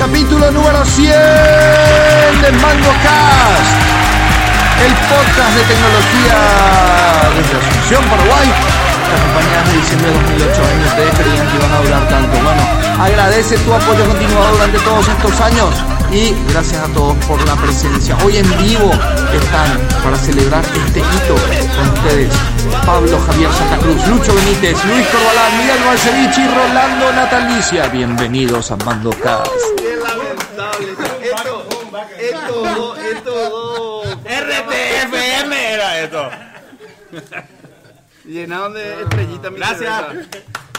capítulo número 100 de Mango Cast, el podcast de tecnología desde Asunción, Paraguay. Las compañías de diciembre de 2008 años de experiencia van a durar tanto. Bueno, agradece tu apoyo continuado durante todos estos años y gracias a todos por la presencia. Hoy en vivo están para celebrar este hito con ustedes Pablo Javier Santa Cruz, Lucho Benítez, Luis Corbalán, Miguel Balcevich y Rolando Natalicia. Bienvenidos a Mando Cast. Qué lamentable. Esto, esto, esto, RTFM era esto. llenaron de estrellitas mi Gracias.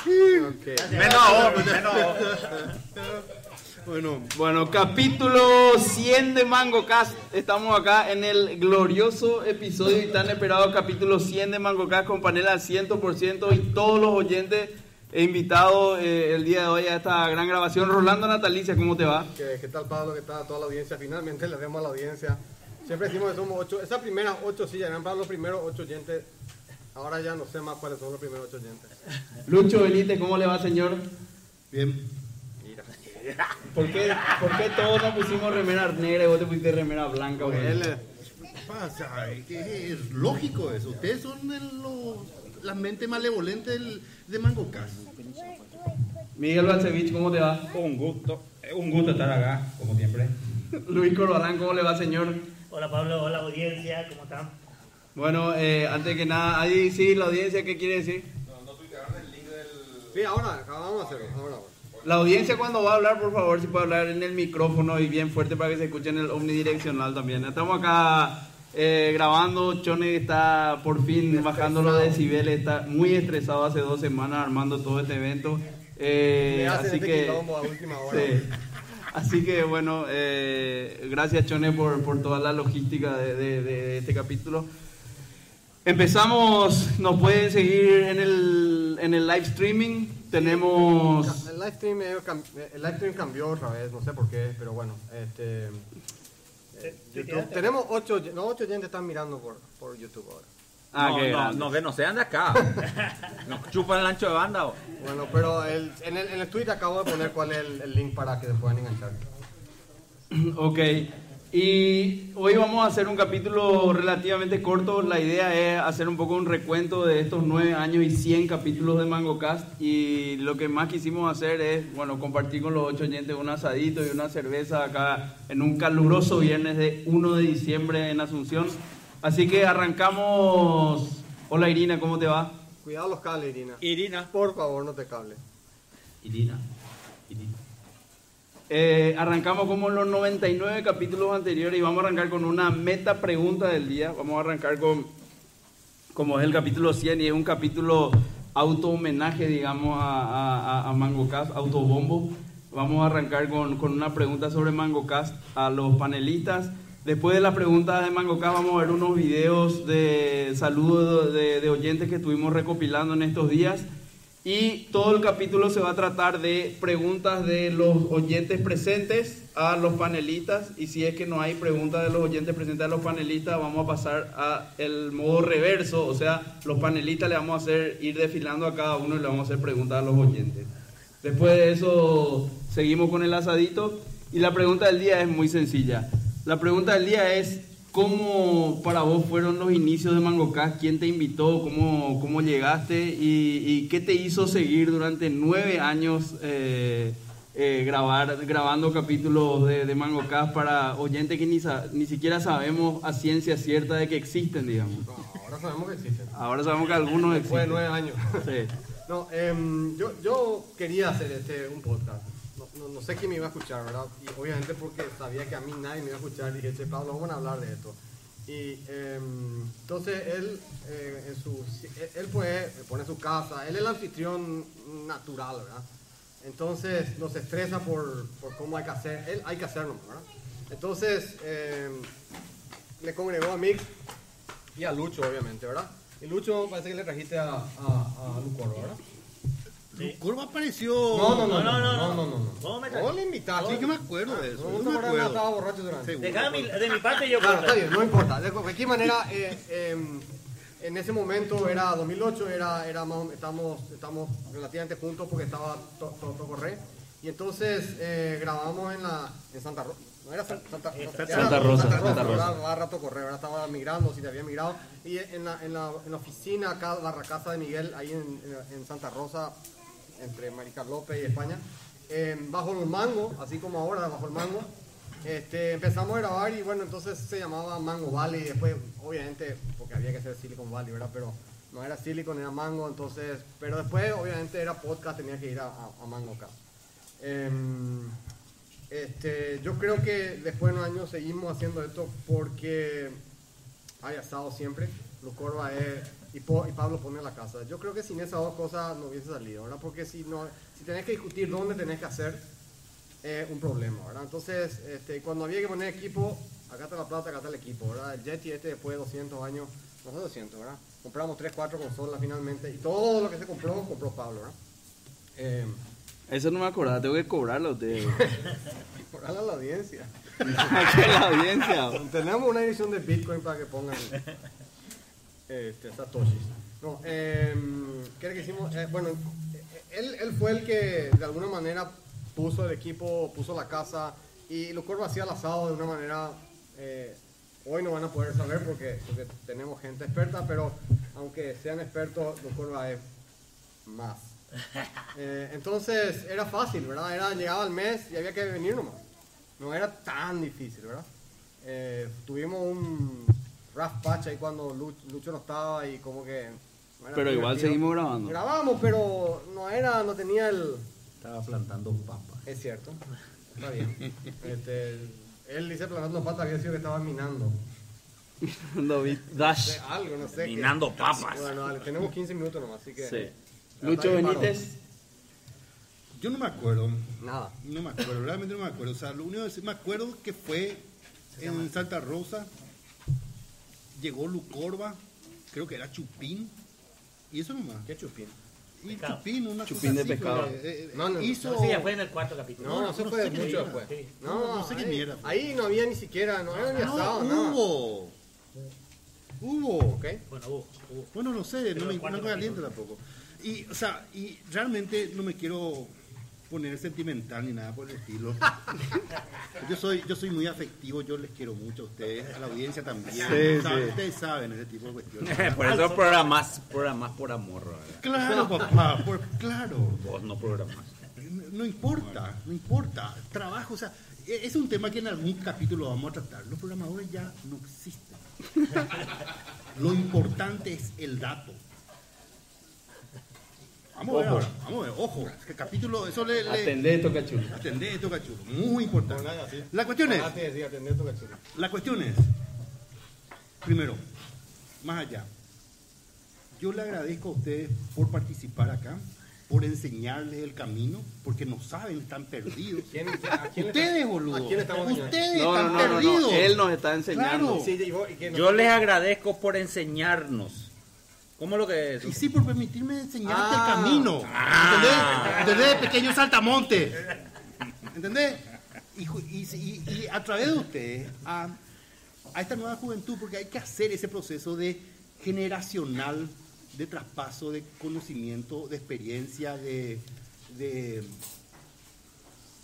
Menos vos. Bueno, bueno, capítulo 100 de Mango Cast. Estamos acá en el glorioso episodio y tan esperado capítulo 100 de Mango Cast con panel al 100% y todos los oyentes e invitados eh, el día de hoy a esta gran grabación. Rolando Natalicia, ¿cómo te va? ¿Qué, qué tal Pablo? ¿Qué tal a toda la audiencia? Finalmente le demos a la audiencia. Siempre decimos que somos ocho. Esas primeras ocho sillas eran para los primeros ocho oyentes. Ahora ya no sé más cuáles son los primeros ocho oyentes. Lucho Benítez, ¿cómo le va, señor? Bien. ¿Por qué, ¿Por qué todos nos pusimos remera negra y vos te pusiste remera blanca? Él, Pasa, es lógico eso. Ustedes son los- la mente malevolente del- de Mango Cast. Miguel Balcevich, ¿cómo te va? Un gusto, es un gusto estar acá, como siempre. Luis Corbalán, ¿cómo le va, señor? Hola Pablo, hola audiencia, ¿cómo están? Bueno, eh, antes que nada, ahí sí, la audiencia, ¿qué quiere decir? Sí, ahora, acabamos de hacerlo. Ahora, ahora. La audiencia cuando va a hablar, por favor, si puede hablar en el micrófono y bien fuerte para que se escuche en el omnidireccional también. Estamos acá eh, grabando, Chone está por fin bajando los decibeles, está muy estresado hace dos semanas armando todo este evento. Eh, así este que... quilombo a última hora. Sí. Así que bueno, eh, gracias Chone por, por toda la logística de, de- de este capítulo. Empezamos, nos pueden seguir en el, en el live streaming. Tenemos... El live, stream, eh, cam- el live stream cambió otra vez, no sé por qué, pero bueno. Este, Eh, YouTube. Tenemos ocho, oy- no, ocho oyentes están mirando por, por YouTube ahora. Ah, no, qué no, no, que no sean de acá. Nos chupan el ancho de banda. vos. Bueno, pero el- en, el, en el tweet acabo de poner cuál es el, el link para que se puedan enganchar. Ok, y hoy vamos a hacer un capítulo relativamente corto. La idea es hacer un poco un recuento de estos nueve años y 100 capítulos de MangoCast. Y lo que más quisimos hacer es, bueno, compartir con los ocho oyentes un asadito y una cerveza acá en un caluroso viernes de 1 de diciembre en Asunción. Así que arrancamos. Hola Irina, ¿cómo te va? Cuidado los cables, Irina. Irina. Por favor, no te cables. Irina. Irina. Eh, arrancamos como en los 99 capítulos anteriores y vamos a arrancar con una meta pregunta del día. Vamos a arrancar con, como es el capítulo 100 y es un capítulo auto homenaje, digamos, a, a, a- a MangoCast, autobombo. Vamos a arrancar con, con una pregunta sobre MangoCast a los panelistas. Después de las preguntas de MangoCast vamos a ver unos videos de saludos de, de oyentes que estuvimos recopilando en estos días. Y todo el capítulo se va a tratar de preguntas de los oyentes presentes a los panelistas. Y si es que no hay preguntas de los oyentes presentes a los panelistas, vamos a pasar a el modo reverso. O sea, los panelistas le vamos a hacer ir desfilando a cada uno y le vamos a hacer preguntas a los oyentes. Después de eso, seguimos con el asadito. Y la pregunta del día es muy sencilla. La pregunta del día es, ¿cómo para vos fueron los inicios de MangoCast? ¿Quién te invitó? ¿Cómo, cómo llegaste? ¿Y, y qué te hizo seguir durante nueve años eh, eh, grabar, grabando capítulos de, de MangoCast para oyentes que ni, ni siquiera sabemos a ciencia cierta de que existen, digamos? No, ahora sabemos que existen. Ahora sabemos que algunos Después de existen. nueve años. Sí. No, em, yo, yo quería hacer este, un podcast. No, sé quién me iba a escuchar, ¿verdad? Y obviamente porque sabía que a mí nadie me iba a escuchar, dije, che, Pablo, vamos a hablar de esto. Y em, entonces él, eh, en su, él, él pues pone su casa, él es el anfitrión natural, ¿verdad? Entonces nos estresa por, por cómo hay que hacer, él hay que hacerlo, ¿verdad? Entonces em, le congregó a Mix y a Lucho, obviamente, ¿verdad? Y Lucho parece que le trajiste a, a, a Lucoro, ¿verdad? Sí. Curva apareció. No, no, no, No, no, no, no, no. no, no, le invitaste. Sí que me acuerdo de eso. No, yo no me te acuerdas, estaba acuerdo. borracho durante. Seguro. De, cada mi- de mi parte yo Claro, está bien, no importa. De cualquier manera, eh, eh, en ese momento era 2008, era, era más estamos, estamos relativamente juntos porque estaba to- to- Tocorre. Y entonces eh, grabamos en, la, en Santa Rosa. No era San- Santa, no, Santa era Rosa, Santa Santa Rosa, Rosa. ¿verdad? Va rato correr, ¿verdad? Estaba migrando, si te había migrado. Y en la, en la, en la oficina acá, Barra Casa de Miguel, ahí en, en- en Santa Rosa, entre Maricar López y España, eh, bajo el mango, así como ahora, bajo el mango, este, empezamos a grabar y bueno, entonces se llamaba Mango Valley y después, obviamente, porque había que ser Silicon Valley, ¿verdad? Pero no era Silicon, era Mango, entonces, pero después, obviamente, era podcast, tenía que ir a, a- a Mango acá. Em, este, yo creo que después de unos años seguimos haciendo esto porque hay asado siempre. Lucorba es, y, Po- y Pablo pone la casa. Yo creo que sin esas dos cosas no hubiese salido, ¿verdad? Porque si, no, si tenés que discutir dónde tenés que hacer, es un problema, ¿verdad? Entonces, este, cuando había que poner equipo, acá está la plata, acá está el equipo, ¿verdad? El Yeti este después de 200 años, no sé 200, ¿verdad? Compramos 3, 4 consolas finalmente y todo lo que se compró, compró Pablo, ¿verdad? Eh, Eso no me acordaba, tengo que cobrarlo a ustedes. por a la audiencia. En la audiencia. Tenemos una edición de Bitcoin para que pongan este, Satoshis. No, eh, ¿qué que hicimos? Eh, bueno, eh, él, él fue el que de alguna manera puso el equipo, puso la casa y Lucorba hacía el asado de una manera. eh, hoy no van a poder saber porque, porque tenemos gente experta, pero aunque sean expertos, Lucorba es más. Eh, entonces era fácil, ¿verdad? Era, llegaba el mes y había que venir nomás. No era tan difícil, ¿verdad? Eh, tuvimos un rough patch ahí cuando Lu- Lucho no estaba y como que... no era Pero igual divertido. seguimos grabando. Grabamos, pero no era, no tenía el... Estaba plantando papas. Es cierto, está bien. Este, él dice plantando patas, había sido que estaba minando. David De Dash. algo, no sé. qué. Minando papas. Bueno, dale, tenemos 15 minutos nomás, así que... Sí. Lucho. Benítez. Yo no me acuerdo. Nada. No me acuerdo, realmente no me acuerdo. O sea, lo único que sí me acuerdo que fue en Santa Rosa. Llegó Lucorba, creo que era Chupín. Y eso nomás. ¿Qué chupín? Y. Chupín, una Chupín cosa de así, pescado. eh, eh, No, no, no. hizo. Sí, ya fue en el cuarto capítulo. No, no, eso no fue mucho era. después. Sí. No, No sé qué ahí, mierda. ahí no había ni siquiera, no era ni No, asado, nada. hubo. Hubo. ¿Ok? Bueno, hubo, hubo. Bueno, no sé, no me, no me tampoco. Y, o sea, y realmente no me quiero poner sentimental ni nada por el estilo. Yo soy, yo soy muy afectivo, yo les quiero mucho a ustedes, a la audiencia también. Sí, Saben- sí. Ustedes saben ese tipo de cuestiones. Por eso programás, programás por amor, ¿verdad? Claro, papá, por- claro. Vos no programás. No, no importa, no importa. Trabajo, o sea, e- es un tema que en algún capítulo vamos a tratar. Los programadores ya no existen. Lo importante es el dato. Vamos a ver ahora, vamos a ver, ojo, que capítulo, eso le... le Atendé esto, cachulo. atendé esto, cachulo, muy importante. La cuestión es, Ah, sí, sí, atender tu cachulo. la cuestión es, primero, más allá, yo le agradezco a ustedes por participar acá, por enseñarles el camino, porque no saben, están perdidos. ¿Quién- a quién Ustedes, está- boludo. ¿A quién? Ustedes No, no, están no, no, perdidos. no. Él nos está enseñando. Claro. Sí, y vos- y que no- Yo les agradezco por enseñarnos. ¿Cómo lo que es? Y sí, por permitirme enseñarte Ah. el camino. ¿Entendés? ¿Entendés? Pequeño saltamonte. ¿Entendés? Y, y, y- y a través de ustedes, a, a esta nueva juventud, porque hay que hacer ese proceso de generacional, de traspaso, de conocimiento, de experiencia, de, de,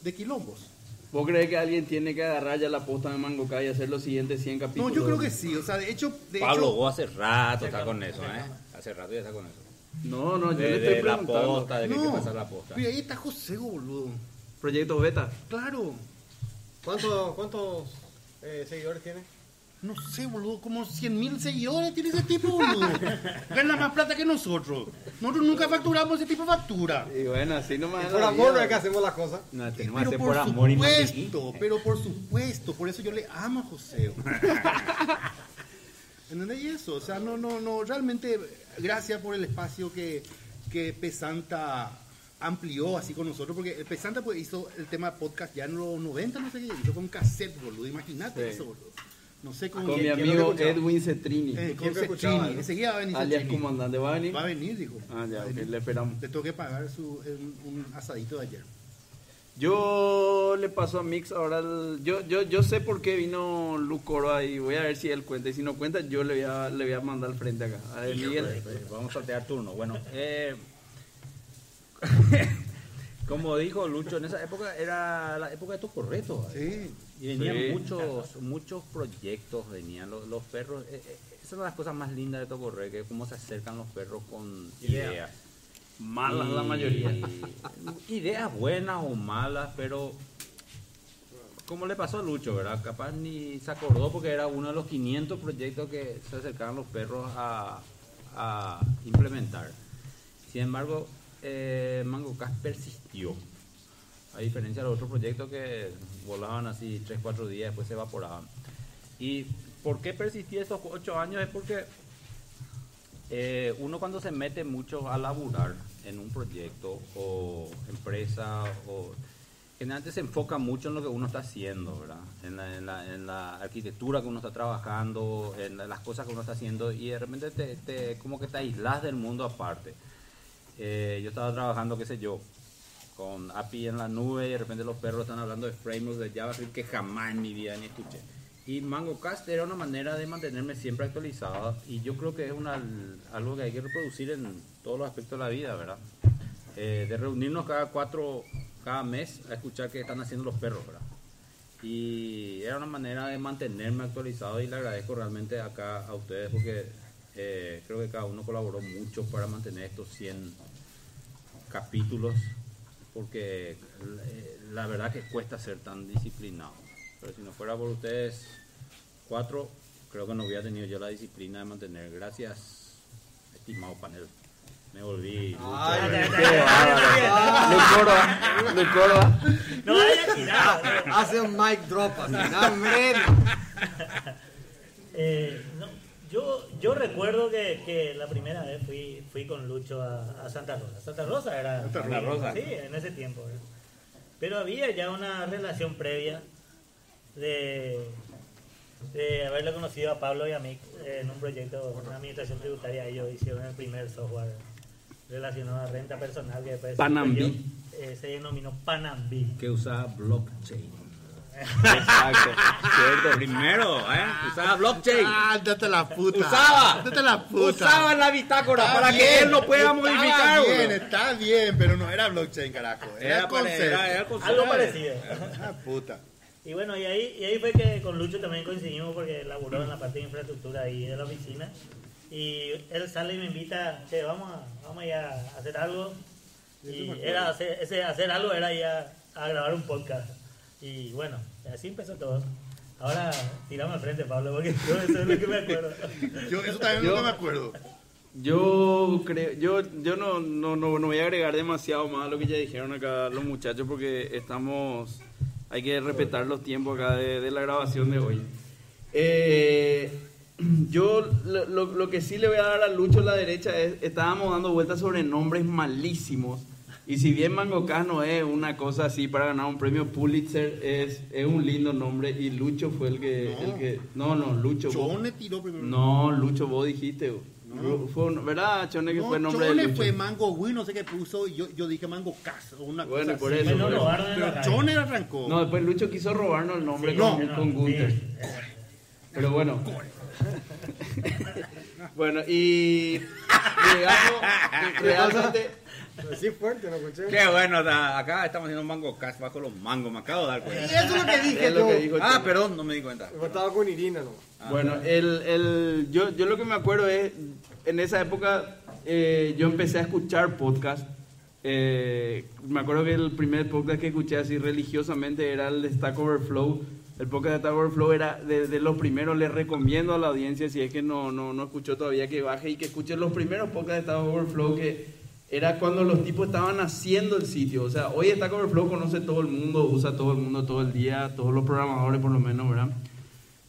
de quilombos. ¿Vos crees que alguien tiene que agarrar ya la posta de Mango Kai y hacer los siguientes 100 No, capítulos? yo creo que sí. O sea, de hecho, de Pablo, hecho, vos hace rato estás con eso, ¿eh? Hace rato ya estás con eso. No, no, yo De, le estoy de la preguntando. posta, de que hay no. que pasar la posta. Mira, ahí está José, boludo. Proyectos beta. Claro. ¿Cuántos, cuántos eh, seguidores tiene? No sé, boludo, como 100 mil seguidores tiene ese tipo, boludo. Gana más plata que nosotros. Nosotros nunca facturamos ese tipo de factura. Y bueno, así nomás. Por amor no es que hacemos las cosas. No, tenemos que Pero hacer por, por amor y supuesto, pero por supuesto, por eso yo le amo a José. ¿Entendés Y eso? O sea, no, no, no, realmente, gracias por el espacio que, que Pesanta amplió así con nosotros, porque Pesanta pues hizo el tema podcast ya en los 90, no sé qué, hizo con cassette, boludo, imagínate Sí. eso, boludo. No sé con, Con mi ¿Quién- quién amigo? Edwin Cetrini. eh, con ¿Quién lo escuchaba, Cetrini. no? Enseguida va a venir alias Cetrini. comandante. ¿Va a venir? Va a venir, dijo. Ah, ya, Va a ok, venir. le esperamos. Le tengo que pagar su, un, un asadito de ayer. Yo le paso a Mix ahora. el- yo, yo, yo sé por qué vino Lucoro ahí. Voy a ver si él cuenta. Y si no cuenta, yo le voy a, le voy a mandar al frente acá. A ver, Miguel. Pues, Vamos a saltear turno. Bueno, eh, Como dijo Lucho, en esa época era la época de tu correto. Sí. Y venían Sí. muchos muchos proyectos, venían los, los perros. eh, eh, esa es una de las cosas más lindas de Tocorre, que es cómo se acercan los perros con Ideas. ideas. Malas la mayoría. Ideas buenas o malas, pero como le pasó a Lucho, ¿verdad? Capaz ni se acordó porque era uno de los 500 proyectos que se acercaban los perros a, a implementar. Sin embargo, eh, Mango Cast persistió. A diferencia de los otros proyectos que volaban así 3, 4 días, después se evaporaban. ¿Y por qué persistí estos 8 años? Es porque eh, uno cuando se mete mucho a laburar en un proyecto o empresa o generalmente se enfoca mucho en lo que uno está haciendo, ¿verdad? En la, en la- en la arquitectura que uno está trabajando, en la- las cosas que uno está haciendo y de repente te, te- como que te aislas del mundo aparte. Eh, yo estaba trabajando, qué sé yo, con API en la nube y de repente los perros están hablando de frameworks de JavaScript que jamás en mi vida ni escuché. Y MangoCast era una manera de mantenerme siempre actualizado y yo creo que es una, algo que hay que reproducir en todos los aspectos de la vida, ¿verdad? Eh, de reunirnos cada cuatro, cada mes a escuchar qué están haciendo los perros, ¿verdad? Y era una manera de mantenerme actualizado y le agradezco realmente acá a ustedes porque eh, creo que cada uno colaboró mucho para mantener estos 100 capítulos porque eh, la verdad que cuesta ser tan disciplinado. Pero si no fuera por ustedes cuatro, creo que no hubiera tenido yo la disciplina de mantener. Gracias, estimado panel. Me volví. Lucoro, Lucoro. No vaya a tirar. Hace un mic drop así. Eh, no, yo, yo recuerdo que, que la primera vez fui, fui con Lucho a, a Santa Rosa. Santa Rosa era. Santa Rosa. Sí, en ese tiempo. ¿eh? Pero había ya una relación previa de, de haberle conocido a Pablo y a mí en un proyecto, una administración tributaria. Ellos hicieron el primer software relacionado a renta personal que después Panambi. eh, se denominó Panambi. Que usaba blockchain. Exacto. Cierto. Primero, ¿eh? Usaba blockchain. Ah, date la puta. Usaba. Date la puta. Usaba la bitácora Está para que él no pueda modificar. bien, está bien, pero no era blockchain, carajo. Era, Era, para- era, era concepto. Algo parecido. Ah, puta. Y bueno, y ahí, y ahí fue que con Lucho también coincidimos porque laburó en la parte de infraestructura ahí de la oficina. Y él sale y me invita, che, vamos a, vamos a ir a hacer algo. Y era hacer, ese hacer algo era ir a, a grabar un podcast. Y bueno, así empezó todo. Ahora tiramos al frente, Pablo, porque yo eso es lo que me acuerdo. Yo eso también Yo- no me acuerdo. Yo creo, yo, yo no, no, no, no voy a agregar demasiado más a lo que ya dijeron acá los muchachos porque estamos, hay que respetar los tiempos acá de, de la grabación de hoy. Eh, yo lo, que sí le voy a dar a Lucho a la derecha es, estábamos dando vueltas sobre nombres malísimos. Y si bien Mangocás no es una cosa así para ganar un premio Pulitzer, es, es un lindo nombre y Lucho fue el que... No. el que- no, no, Lucho. vos- Chone tiró primero. no, Lucho, vos dijiste. No. Fue un- ¿Verdad, Chone, que No, fue el nombre de Chone fue Mango Wii, no sé qué puso, y yo, yo dije Mango Cas o una Bueno, cosa por así. eso, robaron la Pero calle. Chone arrancó. No, después Lucho quiso robarnos el nombre Sí, con, no, con Gunther. sí. Pero bueno. bueno, y realmente, Sí, fuerte, ¿no escuché? Qué bueno, acá estamos haciendo un mango cast bajo los mangos, me acabo de dar Y cuenta. eso es lo que dije es lo que dijo Ah, Chone. perdón, no me di cuenta. Estaba con Irina, ¿no? Bueno, el, el, yo, yo lo que me acuerdo es, en esa época eh, yo empecé a escuchar podcast. Eh, me acuerdo que el primer podcast que escuché así religiosamente era el de Stack Overflow. El podcast de Stack Overflow era de, los primeros. Les recomiendo a la audiencia, si es que no, no, no escuchó todavía, que baje y que escuche los primeros podcasts de Stack Overflow que era cuando los tipos estaban haciendo el sitio. O sea, hoy Stack Overflow conoce todo el mundo, usa todo el mundo todo el día, todos los programadores por lo menos, ¿verdad?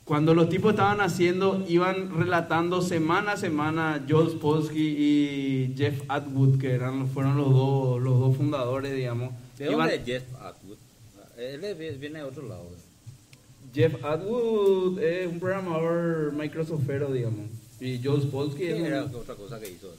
Cuando los tipos estaban haciendo, iban relatando semana a semana Joel Spolsky y Jeff Atwood, que eran, fueron los dos, los dos fundadores, digamos. ¿De Iban- dónde es Jeff Atwood? Él es- viene de otro lado. Jeff Atwood es un programador Microsoftero, digamos. Y Joel Spolsky es ¿Qué un- era otra cosa que hizo?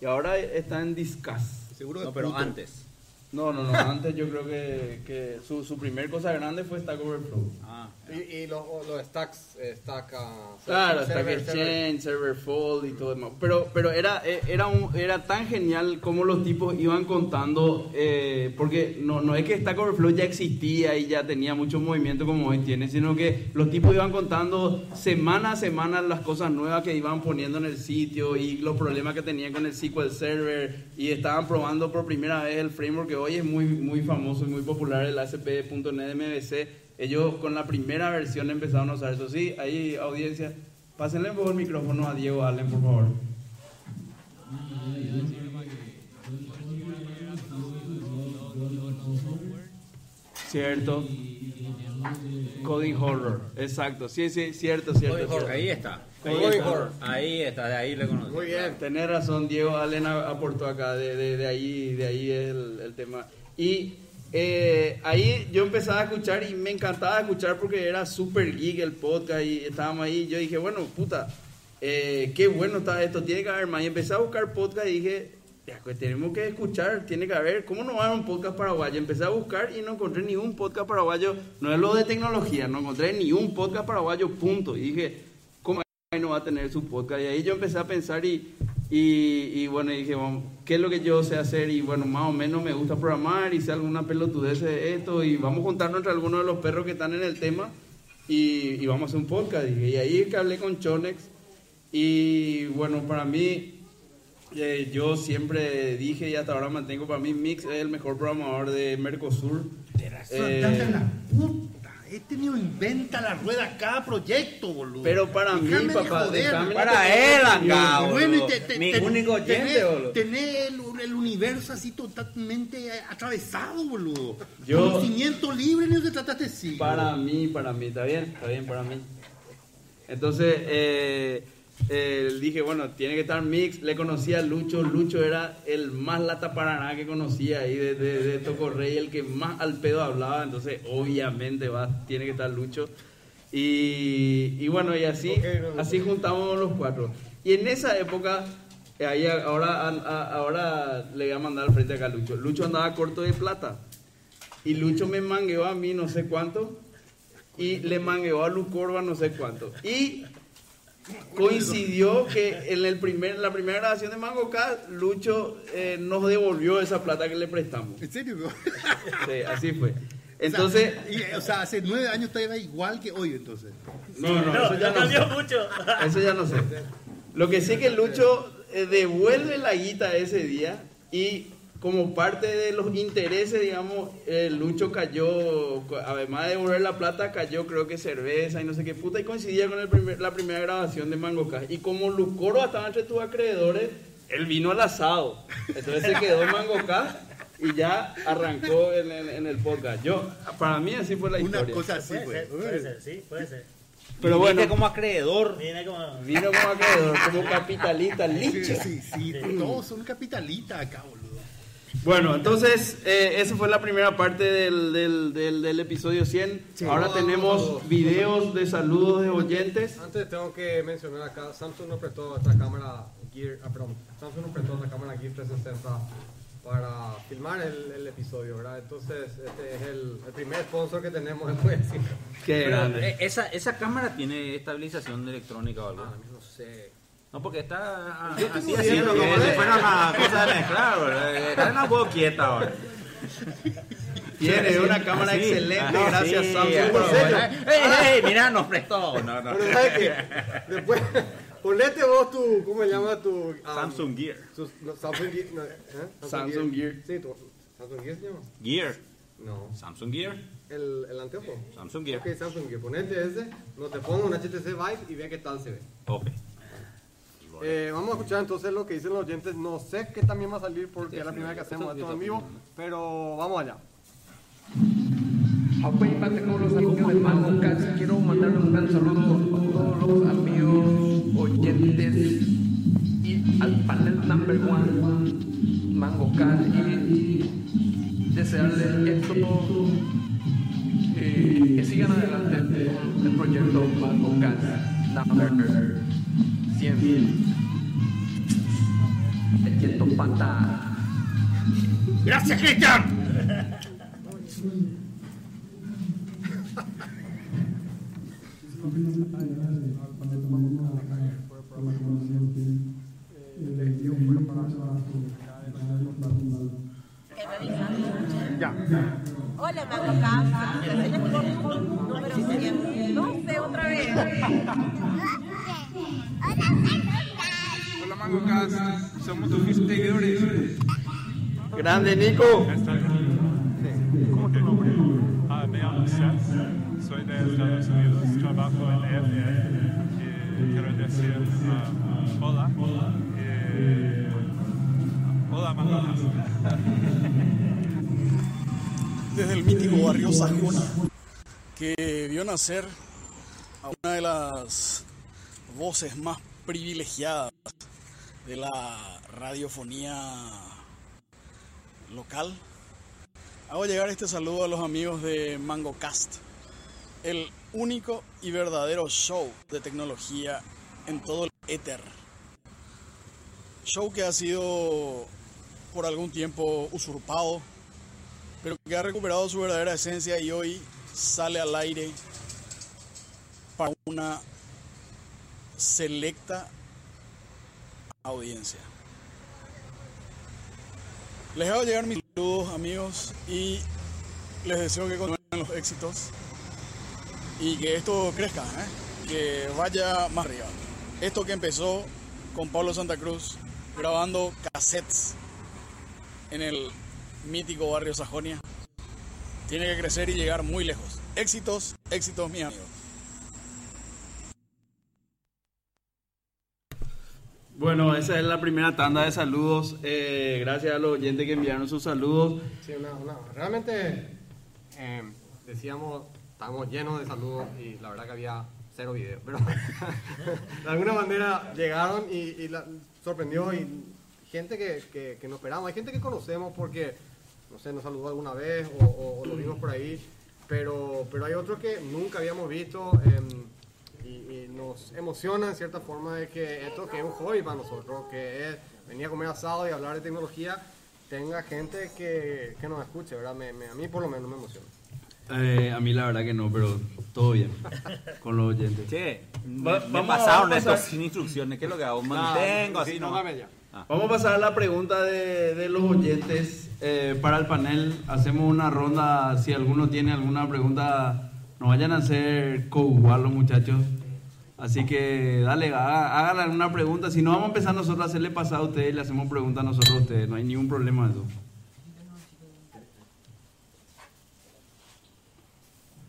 Y ahora está en Discuss. Seguro que No, pero puto. antes. No, no, no. Antes yo creo que, que su, su primer cosa grande fue Stack Overflow. Ah, Y, y los, los stacks, eh, stack, ah, Claro, server, Stack server. Exchange, Server Fold y todo demás. Pero, pero era, eh, era, un, era tan genial como los tipos iban contando, eh, porque no, no es que Stack Overflow ya existía y ya tenía mucho movimiento como hoy tiene, sino que los tipos iban contando semana a semana las cosas nuevas que iban poniendo en el sitio y los problemas que tenían con el SQL Server y estaban probando por primera vez el framework que hoy es muy, muy famoso y muy popular, el ASP.NET MVC. Ellos con la primera versión empezaron a usar eso. Sí, ahí audiencia, pásenle un poco el micrófono a Diego Allen, por favor. Cierto. Coding Horror, exacto. Sí, sí, cierto, cierto. cierto. ahí está. Ahí Coding está. Horror. Ahí está, de ahí le conocí. Muy bien. Tenés razón, Diego Allen aportó acá, de, de, de ahí, de ahí es el, el tema. Y eh, ahí yo empezaba a escuchar y me encantaba escuchar porque era super geek el podcast y estábamos ahí. Yo dije, bueno, puta, eh, qué bueno está esto, tiene que haber más. Y empecé a buscar podcast y dije, ya, pues tenemos que escuchar, tiene que haber, ¿cómo no va a un podcast paraguayo? Empecé a buscar y no encontré ni un podcast paraguayo, no es lo de tecnología, no encontré ni un podcast paraguayo, punto. Y dije, ¿cómo no va a tener su podcast. Y ahí yo empecé a pensar y, y, y bueno, dije, bueno, ¿qué es lo que yo sé hacer? Y bueno, más o menos me gusta programar y sé alguna pelotudez de esto y vamos a juntarnos entre algunos de los perros que están en el tema y, y vamos a hacer un podcast. Y ahí es que hablé con Chonex y bueno, para mí, eh, yo siempre dije y hasta ahora mantengo, para mí Mix es el mejor programador de Mercosur. Eh, a la puta. Este niño inventa la rueda cada proyecto, boludo. pero para mí, Déjame papá, joder, Para él acá, Y bueno, y boludo. te- te- Mi te- único oyente, boludo. tenés el, el universo así totalmente atravesado, boludo. Yo- Conocimiento libre, ni se trataste así. Para mí, para mí, está bien, está bien para mí. Entonces, eh, eh, dije, bueno, tiene que estar Mix. Le conocía a Lucho. Lucho era el más lata paraná que conocía ahí de, de, de Tocorrey, el que más al pedo hablaba. Entonces, obviamente, va, tiene que estar Lucho. Y, y bueno, y así, así juntamos los cuatro. Y en esa época, ahí ahora, ahora le voy a mandar al frente acá a Lucho. Lucho andaba corto de plata. Y Lucho me mangueó a mí no sé cuánto. Y le mangueó a Lucorba no sé cuánto. Y coincidió que en el primer, la primera grabación de Mango K, Lucho eh, nos devolvió esa plata que le prestamos. ¿En serio? bro? Sí, así fue. Entonces, O sea, y- o sea, hace nueve años todavía era igual que hoy, entonces. no, no, No, eso ya no no cambió sé. mucho. Eso ya no sé. Lo que sí que Lucho eh, devuelve la guita ese día y como parte de los intereses, digamos, eh, Lucho cayó, además de devolver la plata, cayó creo que cerveza y no sé qué puta y coincidía con el primer- la primera grabación de Mango Cash. Y como Lucoro estaba entre tus acreedores, él vino al asado. Entonces se quedó en Mango Cash y ya arrancó en, el- en el podcast. Yo, para mí así fue la Una historia. cosa así, Puede ser, puede ser, sí, puede ser. Pero bueno, viste como acreedor. Viene como... vino como acreedor, como capitalista, Sí, licha. sí, sí, todos son capitalistas acá, boludo. Bueno, entonces, eh, esa fue la primera parte del, del, del, del episodio 100. Ahora No, tenemos no, no. videos de saludos de oyentes. Antes tengo que mencionar acá, Samsung nos prestó esta cámara Gear, ah, perdón, Samsung nos prestó esta cámara Gear 360 para filmar el, el episodio, ¿verdad? Entonces, este es el, el primer sponsor que tenemos, después decir. Qué Pero, grande. eh, esa, esa cámara tiene estabilización electrónica o algo. Ah, no sé. No, porque está ah, así haciendo como si fuera una cosa de mezclar, ¿verdad? Está en la voz quieta ahora. Tiene una cámara Así. excelente, Ah, gracias sí, Samsung. ah, por. ¡Ey, ey! Mira, nos prestó. No, no. Pero ¿sabes qué? Después, ponete vos tu, ¿cómo se llama tu? ah, Samsung Gear. sus- no, Samsung Gear. no, ¿eh? Samsung Gear. Sí, tu, Samsung Gear se llama. Gear. No, Samsung Gear. el, el anteojo. Samsung Gear. Ok, Samsung Gear. Ponete ese, no te pongo un HTC Vive y ve qué tal se ve. Ok. Eh, vamos a escuchar entonces lo que dicen los oyentes. No sé qué también va a salir porque es la primera que hacemos esto en vivo, pero vamos allá. Acuérdate con los amigos del Mango Cast. Quiero mandarle un gran saludo a todos los amigos oyentes y al panel number one Mango y desearles esto eh, que sigan adelante con el proyecto Mango Cast number 100 el quieto pata Gracias, Cristian. Ya. Hola, Mago Casa. Número 100. No sé, otra vez. Hola Mango Cast, somos tus seguidores. Grande, Nico. Ah, me llamo Seth, soy de Estados Unidos, trabajo en EFF y quiero decir ah, hola. Eh, hola, desde el mítico barrio Sajonia, que vio nacer a una de las voces más privilegiadas de la radiofonía local. Hago llegar este saludo a los amigos de MangoCast, el único y verdadero show de tecnología en todo el éter. Show que ha sido por algún tiempo usurpado pero que ha recuperado su verdadera esencia y hoy sale al aire para una selecta audiencia. Les hago llegar mis saludos amigos y les deseo que continúen los éxitos y que esto crezca, ¿eh? que vaya más arriba. Esto que empezó con Pablo Santa Cruz grabando cassettes en el mítico barrio Sajonia. Tiene que crecer y llegar muy lejos. Éxitos, éxitos, mis amigos. Bueno, esa es la primera tanda de saludos. Eh, gracias a los oyentes que enviaron sus saludos. Sí, una, una- realmente eh, decíamos, estábamos llenos de saludos y la verdad que había cero videos, pero de alguna manera llegaron y, y la- sorprendió y gente que, que, que no esperábamos, hay gente que conocemos porque, no sé, nos saludó alguna vez o, o- o lo vimos por ahí, pero, pero hay otros que nunca habíamos visto em, y, y nos emociona en cierta forma de que esto que es un hobby para nosotros, que es venir a comer asado y hablar de tecnología, tenga gente que, que nos escuche, ¿verdad? Me- me- a mí por lo menos me emociona. Eh, a mí la verdad que no, pero todo bien con los oyentes. Che, Va- me, me vamos a- pasaron vamos a esto pasar- sin instrucciones. ¿Qué es lo que hago? Mantengo así, ¿no? Vamos a pasar a la pregunta de, de los oyentes eh, para el panel. Hacemos una ronda. Si alguno tiene alguna pregunta, no vayan a hacer co-igual los muchachos. Así que dale, haga- hagan alguna pregunta. Si no, vamos a empezar nosotros a hacerle pasado a ustedes y le hacemos preguntas a nosotros a ustedes. No hay ningún problema de eso.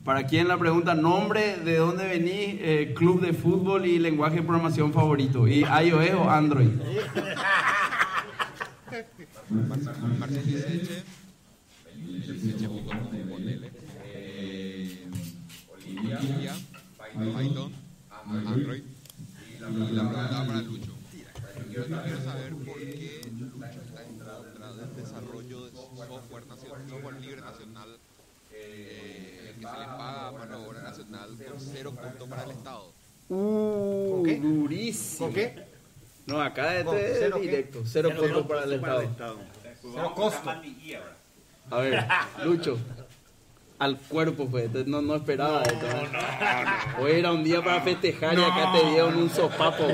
Para quien la pregunta, nombre, de dónde venís, eh, club de fútbol y lenguaje de programación favorito. ¿Y iOS o Android? Eh, Olivia, Python, Android. Y la para Lucho. Yo quiero saber por qué Lucho está en contra del desarrollo de software, nacional, software libre nacional eh, que se le paga a mano de obra nacional con cero costo para el Estado. Uh, ¿Con qué? durísimo. ¿Con qué? No, acá ¿Con este cero es directo. Cero costo para el Estado. Cero costo. A ver, Lucho. Al cuerpo fue, entonces no, no esperaba esto. ¿eh? Hoy era un día para festejar y acá te dieron un sopapo.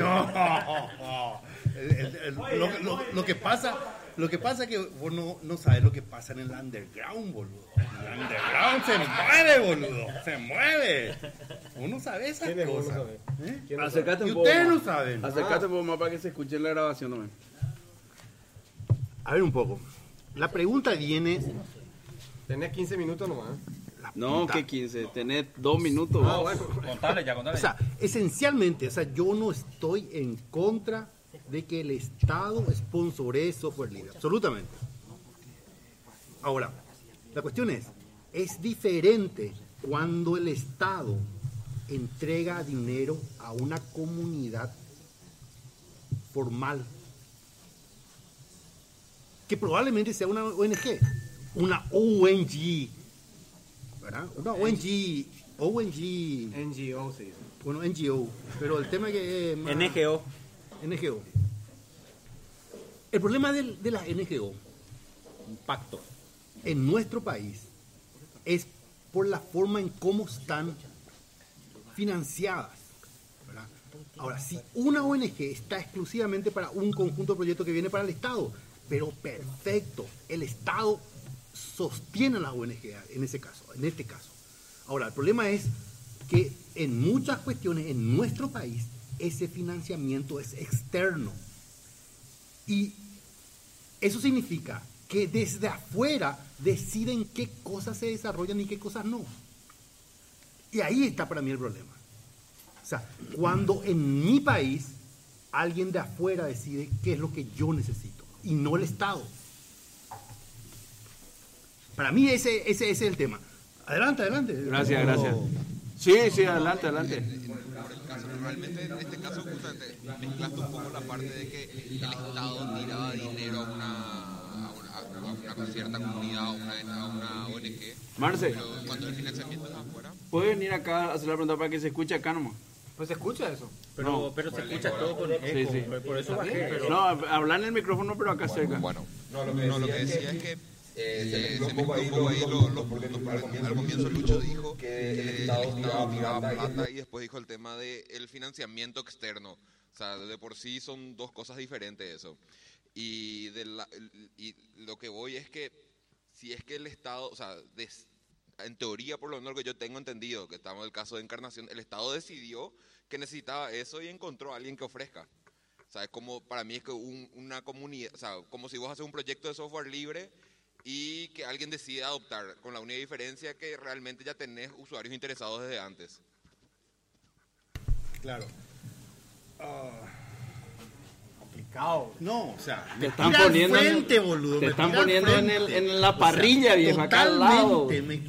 El- el- el- lo, lo- lo que pasa, lo que pasa es que vos no, no sabes lo que pasa en el underground, boludo. El underground se mueve, boludo. Se mueve. Uno sabe esas ¿Quién vos? No cosas. sabe. ¿eh? ¿Quién no Acércate Y un poco. ustedes no saben. Acércate un poco más para que se escuche en la grabación también. A ver un poco. La pregunta viene. Tenés 15 minutos nomás. No, que 15. Tenés dos minutos. Ah, bueno. Contale ya, O contale. sea, esencialmente, o sea, yo no estoy en contra de que el Estado sponsoree software libre, absolutamente. Ahora, la cuestión es, es diferente cuando el Estado entrega dinero a una comunidad formal, que probablemente sea una ONG, una ONG, ¿verdad? Una ONG, ONG, NGO se dice. bueno, NGO, pero el tema que es más- NGO. NGO. El problema del- de, las NGO, Un pacto. en nuestro país es por la forma en cómo están financiadas. ¿verdad? Ahora, si una ONG está exclusivamente para un conjunto de proyectos que viene para el Estado, pero perfecto, el Estado sostiene a la ONG en ese caso, en este caso. Ahora, el problema es que en muchas cuestiones en nuestro país ese financiamiento es externo. Y eso significa que desde afuera deciden qué cosas se desarrollan y qué cosas no. Y ahí está para mí el problema. O sea, cuando en mi país alguien de afuera decide qué es lo que yo necesito y no el Estado. Para mí ese, ese, ese es el tema. Adelante, adelante. Gracias, Oh. gracias. Sí, sí, adelante, adelante. por el caso, realmente en este caso justamente mezclaste un poco la parte de que el Estado tiraba dinero a una, a una, a una cierta comunidad, a una, a una ONG. Marce. Pero cuando el financiamiento afuera, ¿Puedes venir acá a hacer la pregunta para que se escuche acá nomás? Pues se escucha eso. Pero, No. pero se escucha todo con eco. Sí, sí. Por- Por eso bajé. Pero, No, hablar en el micrófono, pero acá cerca. bueno, No, no, lo que decía es que eh, se mezcló ahí los, los porque al comienzo Lucho dijo que el Estado tiraba plata y después dijo el tema del financiamiento externo. O sea, de por sí son dos cosas diferentes eso. Y, de la- y lo que voy es que si es que el Estado, o sea, des- en teoría, por lo menos lo que yo tengo entendido, que estamos en el caso de Encarnación, el Estado decidió que necesitaba eso y encontró a alguien que ofrezca. O sea, es como, para mí es que un- una comunidad, o sea, como si vos haces un proyecto de software libre y que alguien decide adoptar, con la única diferencia que realmente ya tenés usuarios interesados desde antes. Claro. Complicado. No, o sea, Te me están poniendo, frente, en, boludo. te me están poniendo en, el, en la O sea, parrilla, viejo, acá al lado. me, me-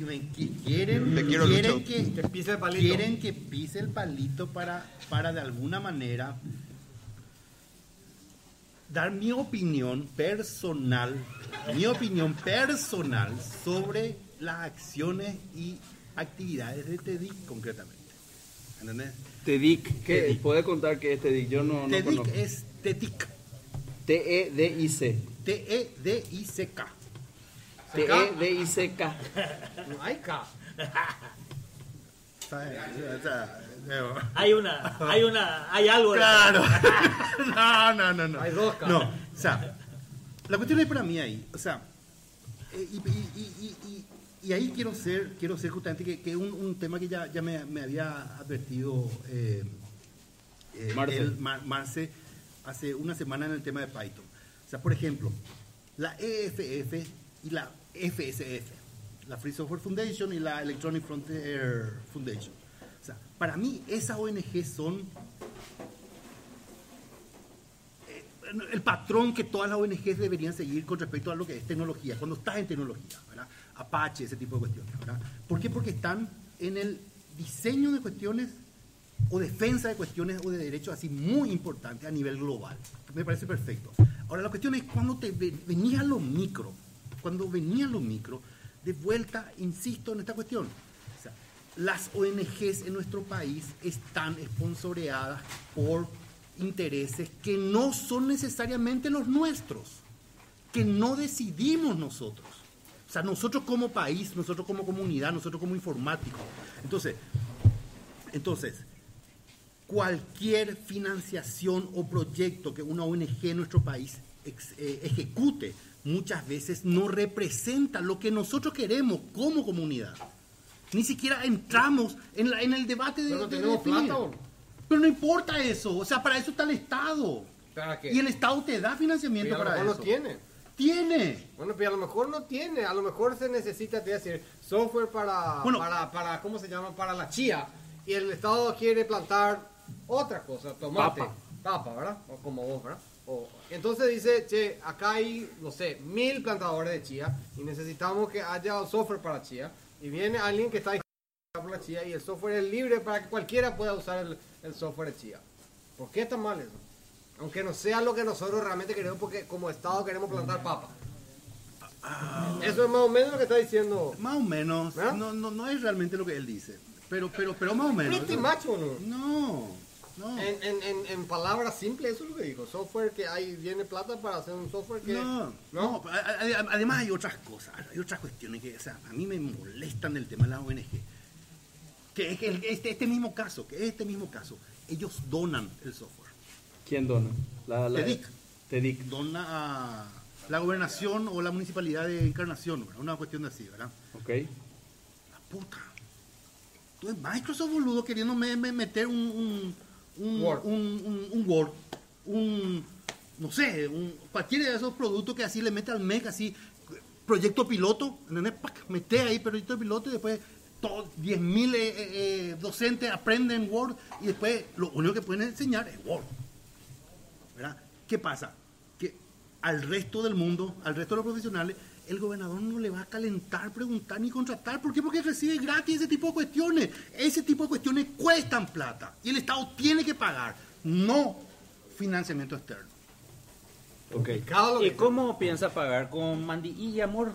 quieren, Te quiero, quieren que, Que pise el palito. quieren que pise el palito para, para de alguna manera dar mi opinión personal, mi opinión personal sobre las acciones y actividades de TEDIC concretamente. ¿Entendés? TEDIC. ¿Qué? TEDIC. ¿Puede contar que es TEDIC? Yo no, no TEDIC conozco. es TEDIC, E T-E-D-I-C. T-E-D-I-C-K. T-E-D-I-C-K. No hay K. ¿Sabes? O sea, digo, Hay una, hay una, hay algo. Claro. no, no, no, no. Hay dos K. No, o sea, la cuestión es para mí ahí, o sea, eh, y, y- y- y- y- y ahí quiero ser, quiero ser justamente que, que un, un tema que ya, ya me, me había advertido eh, eh, Marce. Mar- Marce hace una semana en el tema de Python. O sea, por ejemplo, la EFF y la FSF, la Free Software Foundation y la Electronic Frontier Foundation. O sea, para mí esas ONG son el patrón que todas las ONGs deberían seguir con respecto a lo que es tecnología, cuando estás en tecnología. Apache, ese tipo de cuestiones, ¿verdad? ¿Por qué? Porque están en el diseño de cuestiones o defensa de cuestiones o de derechos así muy importantes a nivel global. Me parece perfecto. Ahora la cuestión es cuando te ve- venía lo micro, cuando venía lo micro, de vuelta, insisto en esta cuestión. O las ONGs en nuestro país están esponsoreadas por intereses que no son necesariamente los nuestros, que no decidimos nosotros. O sea, nosotros como país, nosotros como comunidad, nosotros como informáticos. Entonces, entonces, cualquier financiación o proyecto que una ONG en nuestro país ex- eh, ejecute muchas veces no representa lo que nosotros queremos como comunidad. Ni siquiera entramos en, la- en el debate de... Pero no de tenemos definir. plata, ¿o? Pero no importa eso, o sea, para eso está el Estado. ¿Para qué? Y el Estado te da financiamiento Pero a lo para mejor eso. no tiene. Tiene. Bueno, pero a lo mejor no tiene, a lo mejor se necesita, te voy a decir, software para, Bueno. para, para, ¿cómo se llama? Para la chía. Y el Estado quiere plantar otra cosa, tomate, Papa. papa, ¿verdad? O como vos, ¿verdad? O- entonces dice, che, acá hay, no sé, mil plantadores de chía y necesitamos que haya software para chía. Y viene alguien que está la chía y el software es libre para que cualquiera pueda usar el, el software de chía. ¿Por qué está mal eso? Aunque no sea lo que nosotros realmente queremos, porque como Estado queremos plantar papa. Eso es más o menos lo que está diciendo. Más o menos. ¿Ah? No, no, no es realmente lo que él dice. Pero, pero, pero más o menos. Pretty much, ¿o no? No. No. En, en, en, en palabras simples, eso es lo que dijo. Software que hay, viene plata para hacer un software que. No, no, además hay otras cosas, hay otras cuestiones que, o sea, a mí me molestan del tema de la ONG. Que es el- este, este mismo caso, que es este mismo caso, ellos donan el software. ¿Quién dona? La, la, TEDIC. TEDIC. Dona a la gobernación o la municipalidad de Encarnación, ¿verdad? una cuestión de así, ¿verdad? Ok. La puta. Entonces Microsoft, boludo, queriendo me- me meter un, un, un, Word. un, un- un Word, un, no sé, un, cualquiera de esos productos que así le mete al MEC, así, proyecto piloto, ¿entendés? Pac, mete ahí proyecto piloto y después todos 10.000 eh, eh, eh, docentes aprenden Word y después lo único que pueden enseñar es Word. ¿verdad? ¿Qué pasa? Que al resto del mundo, al resto de los profesionales, el gobernador no le va a calentar, preguntar ni contratar. ¿Por qué? Porque recibe gratis ese tipo de cuestiones. Ese tipo de cuestiones cuestan plata y el Estado tiene que pagar, no financiamiento externo. Ok. Cada lo ¿Y cómo piensa pagar con mandillilla, amor?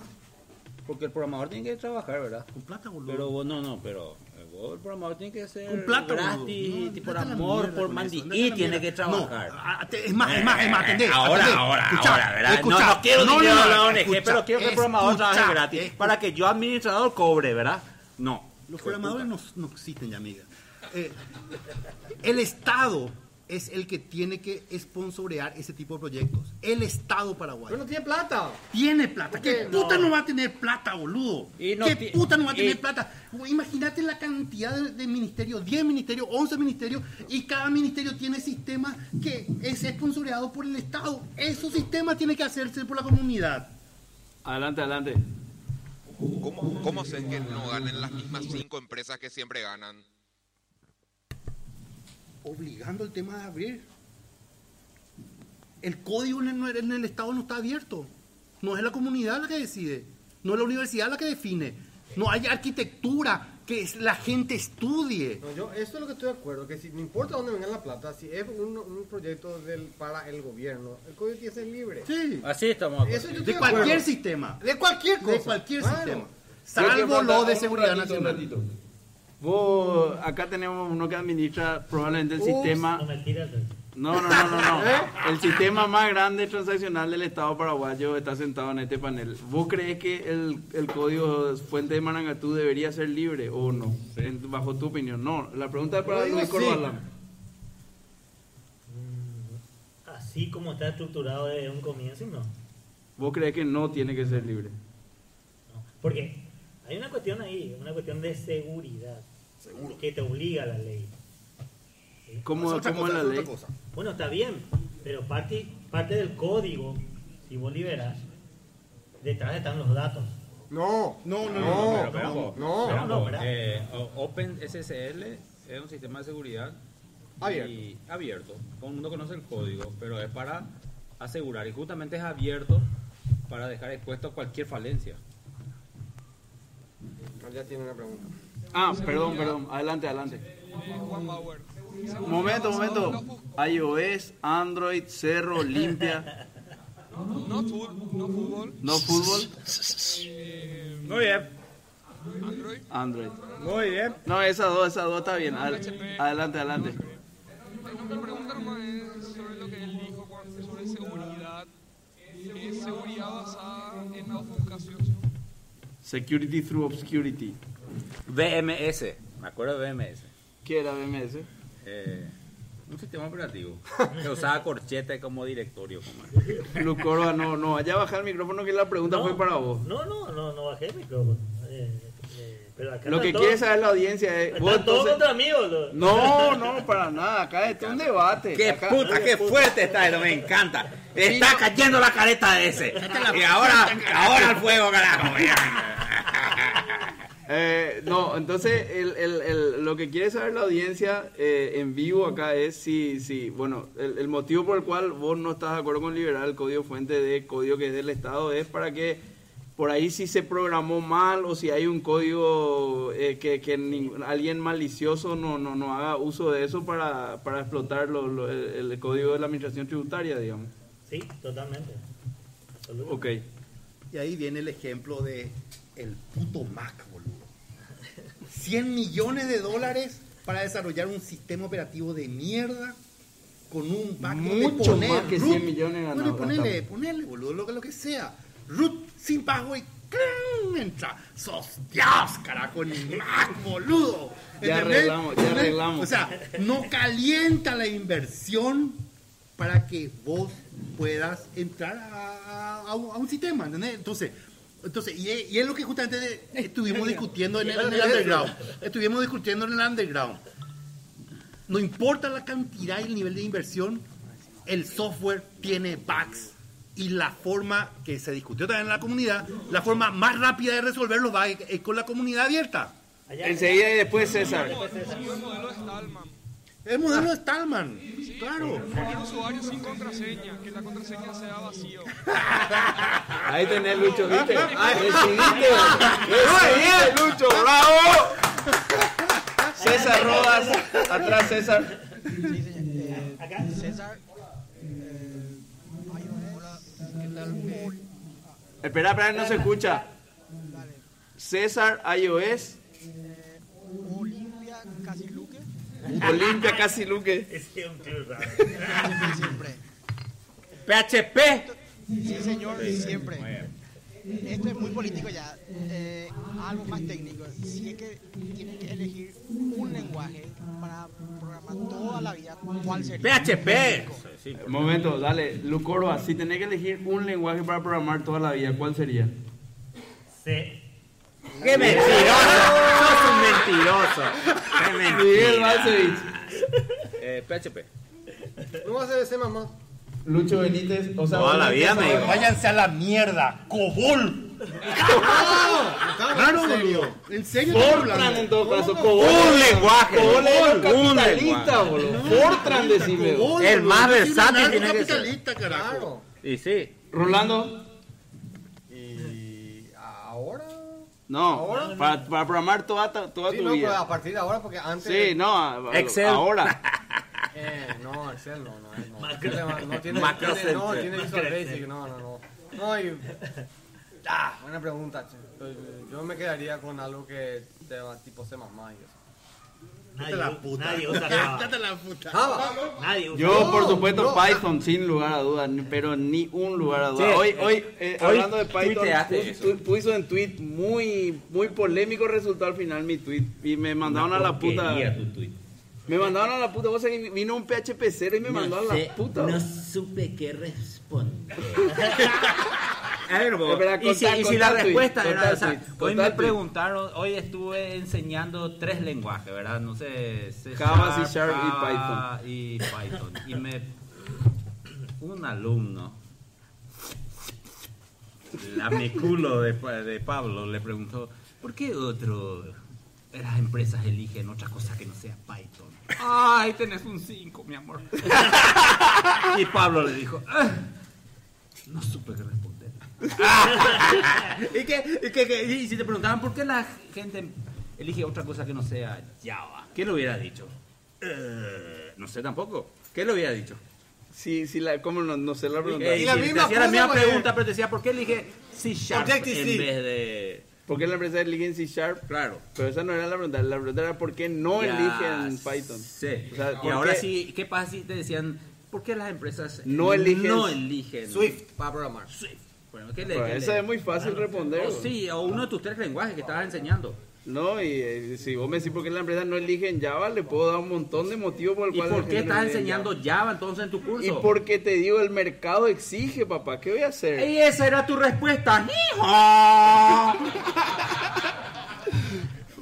Porque el programador tiene que trabajar, ¿verdad? Con plata, boludo. Pero vos no, no, pero eh, vos, el programador tiene que ser con plata, gratis. No, por amor, por la tiene que trabajar. No, ah, es más, es más, es más, atendé. Ahora, atendé. ahora, Escuchá, ahora, ¿verdad? escuchá. no, no quiero dinero no, de la ONG, escuchá, pero quiero que el programador trabaje gratis para que yo, administrador, cobre, ¿verdad? No. Los programadores no, no existen ya, amiga. Eh, el Estado es el que tiene que sponsorear ese tipo de proyectos. El Estado paraguayo. Pero no tiene plata. Tiene plata. ¿Qué qué? puta No. no. va a tener plata, boludo? Y no ¿Qué puta no va a tener y- plata? Imagínate la cantidad de, de ministerios, 10 ministerios, 11 ministerios, y cada ministerio tiene sistema que es sponsoreado por el Estado. Esos sistemas tienen que hacerse por la comunidad. Adelante, adelante. ¿Cómo, ¿Cómo sé que no ganen las mismas cinco empresas que siempre ganan? Obligando el tema de abrir. El código en el, en el Estado no está abierto. No es la comunidad la que decide. No es la universidad la que define. No hay arquitectura que es- la gente estudie. No, yo, eso es lo que estoy de acuerdo, que si no importa dónde venga la plata, si es un, un proyecto del, para el gobierno, el código tiene que ser libre. Sí. Así estamos. Eso yo estoy De cualquier acuerdo. sistema. De cualquier cosa. De cualquier Claro. sistema. Salvo lo de seguridad ratito, nacional. Vos, acá tenemos uno que administra probablemente el Ups, sistema. No me tiras. No, no, no, no, no. ¿Eh? El sistema más grande transaccional del Estado paraguayo está sentado en este panel. ¿Vos crees que el, el código fuente de Marangatú debería ser libre o no? En- bajo tu opinión. No, la pregunta es para Luis sí. Corbalán. Así como está estructurado desde un comienzo, no. ¿Vos crees que no tiene que ser libre? No. Porque hay una cuestión ahí, una cuestión de seguridad. Que te obliga la ley. ¿Cómo, Es otra cómo es cosa, la ley? cosa. Bueno, está bien, pero parte, parte del código, si vos liberás, detrás están los datos. No, No, no, no, no. Pero, pero, no, ojo, no. pero, no, eh, OpenSSL es un sistema de seguridad Abierto. y abierto. Todo el mundo conoce el código, pero es para asegurar y justamente es abierto para dejar expuesto cualquier falencia. Ya tiene una pregunta. Ah, perdón, perdón. Adelante, adelante. Momento, momento. iOS, Android, Cerro, Limpia, No, fútbol, no fútbol. no fútbol, eh, Muy bien, Android. Android. muy bien. No, esas dos, esas dos está bien. Ad- Adelante, adelante. Eh, no, mi pregunta nomás es sobre lo que él dijo Juan, sobre seguridad. ¿Es seguridad basada en la ofuscación? Security through obscurity. BMS, me acuerdo de BMS. ¿Qué era BMS? Eh, un sistema operativo que usaba corchete como directorio. Como Lu Corva, no, no, vaya a bajar el micrófono que la pregunta No, fue para vos. No, no, no, no bajé el micrófono. Eh, eh, pero acá Lo que todo- quiere saber la audiencia es. vos Están todos entonces- contra mí, boludo. No, no, para nada. Acá es un debate. ¡Qué Acá- puta, qué fuerte está eso! Me encanta. Está cayendo la careta de ese. Y ahora, ahora al fuego, carajo. Eh, no, entonces el, el- el- lo que quiere saber la audiencia eh, en vivo acá es si, si bueno, el, el motivo por el cual vos no estás de acuerdo con liberar el código fuente de código que es del Estado es para que por ahí si se programó mal o si hay un código eh, que, alguien malicioso no, no, no haga uso de eso para, para explotar lo- lo- el, el código de la administración tributaria, digamos. Sí, totalmente. Absoluto. Ok. Y ahí viene el ejemplo de el puto Mac. 100 millones de dólares para desarrollar un sistema operativo de mierda con un back Mucho donde más que root. 100 millones Bueno, ponele, boludo, lo, que- lo que sea. Root sin pago y ¡clang! entra. Sos Dios, carajo, ni más, boludo. Ya ¿Entendés? arreglamos, ya arreglamos. O sea, no calienta la inversión para que vos puedas entrar a, a- a un, a un sistema, ¿entendés? Entonces, entonces y, es- y es lo que justamente estuvimos discutiendo en el, en el underground. Estuvimos discutiendo en el underground. No importa la cantidad y el nivel de inversión, el software tiene bugs. Y la forma que se discutió también en la comunidad, la forma más rápida de resolver los bugs es con la comunidad abierta. Enseguida y después César. El modelo de Stallman. El modelo de Stallman, claro. Poner usuario sin contraseña, que la contraseña sea vacío. Ahí tenés Lucho, ¿viste? Decidiste, decidiste, Lucho, bravo. César Rodas, atrás César. Sí, señor. César. ¿qué tal? Espera, espera, no se escucha. César iOS, Olimpia Casi Luque. Ese es un tío raro. Siempre. PHP. Sí, señor, siempre. Esto es muy político ya. Eh, algo más técnico. Si es que tienen que elegir un lenguaje para programar toda la vida, ¿cuál sería? PHP. Un momento, dale, Lucorba, si tenés que elegir un lenguaje para programar toda la vida, ¿cuál sería? Sí. ¡Qué mentiroso! ¡Sos un mentiroso! ¡Qué Miguel! Balcevich, Eh, PHP. No va a ser ese mamá. Lucho Benítez, o sea, Toda la vida me digo. Váyanse a la mierda, Cobol. Claro, boludo. En serio, Fortran en todo caso, Cobol. Un lenguaje. Cobol Un capitalista, boludo. Fortran, decime. El más versátil tiene que ser. capitalista, carajo. Y sí. Rolando, Y ahora. No, ¿Ahora? para, para programar toda, toda Sí, tu no, pero vida. a partir de ahora, porque antes. Sí, no, a- Excel. ahora. Eh, no, Excel no, no, no. Macro- Excel no tiene, Macro tiene, no, tiene Visual Basic, no, no, no. No, y, ah, buena pregunta, che. Yo me quedaría con algo que sea tipo C++ y eso. Nadie, la puta. nadie usa Java. La puta. Java. Nadie usa Yo, por supuesto, no. Python, sin lugar a dudas, pero ni un lugar a dudas. Sí, hoy, eh, hoy, eh, hoy hablando de Python, tuiteaste pus- eso. tu- puso en tweet muy, muy polémico resultó al final mi tweet y me mandaron a la puta. Tu. Me mandaron a la puta. Vos sabés vino un PHP 0 y me mandó a la puta. no supe qué responder. A ver, vos, Espera, y si, contá- y si contá la respuesta era, o sea, hoy contá me preguntaron, hoy estuve enseñando tres lenguajes, ¿verdad? No sé, C Java, C Sharp y Python. Y me, un alumno, lameculo de, Pa- de Pablo, le preguntó, ¿por qué otro, las empresas eligen otra cosa que no sea Python? Ay, tenés un 5, mi amor. y Pablo le dijo, "Ah, no supe qué responder. ¿Y, qué- y qué- qué- y si te preguntaban por qué la gente elige otra cosa que no sea Java, ¿qué le hubiera dicho? "Eh, no sé tampoco. ¿Qué le hubiera dicho? Sí, sí, la, ¿cómo no, no sé la pregunta? Eh, Y la misma te la pregunta, pero te decía, ¿por qué elige C Sharp en vez de...? ¿Por qué la empresa eligen C Sharp? Claro. Pero esa no era la pregunta. La pregunta era ¿por qué no Ya eligen Python? O sea, y ¿por ahora qué sí, ¿qué pasa si te decían, ¿por qué las empresas No eligen- no eligen Swift para programar. Swift? Bueno, ¿qué le, Pues le- es muy fácil responder. O sí, o uno de tus tres lenguajes que estabas enseñando. No, y eh, si vos me decís por qué la empresa no eligen Java, le puedo dar un montón de motivos por el ¿Y cual por qué estás enseñando Java entonces en tu curso? Y porque te digo, el mercado exige, papá. ¿Qué voy a hacer? Y esa era tu respuesta. ¡Hijo!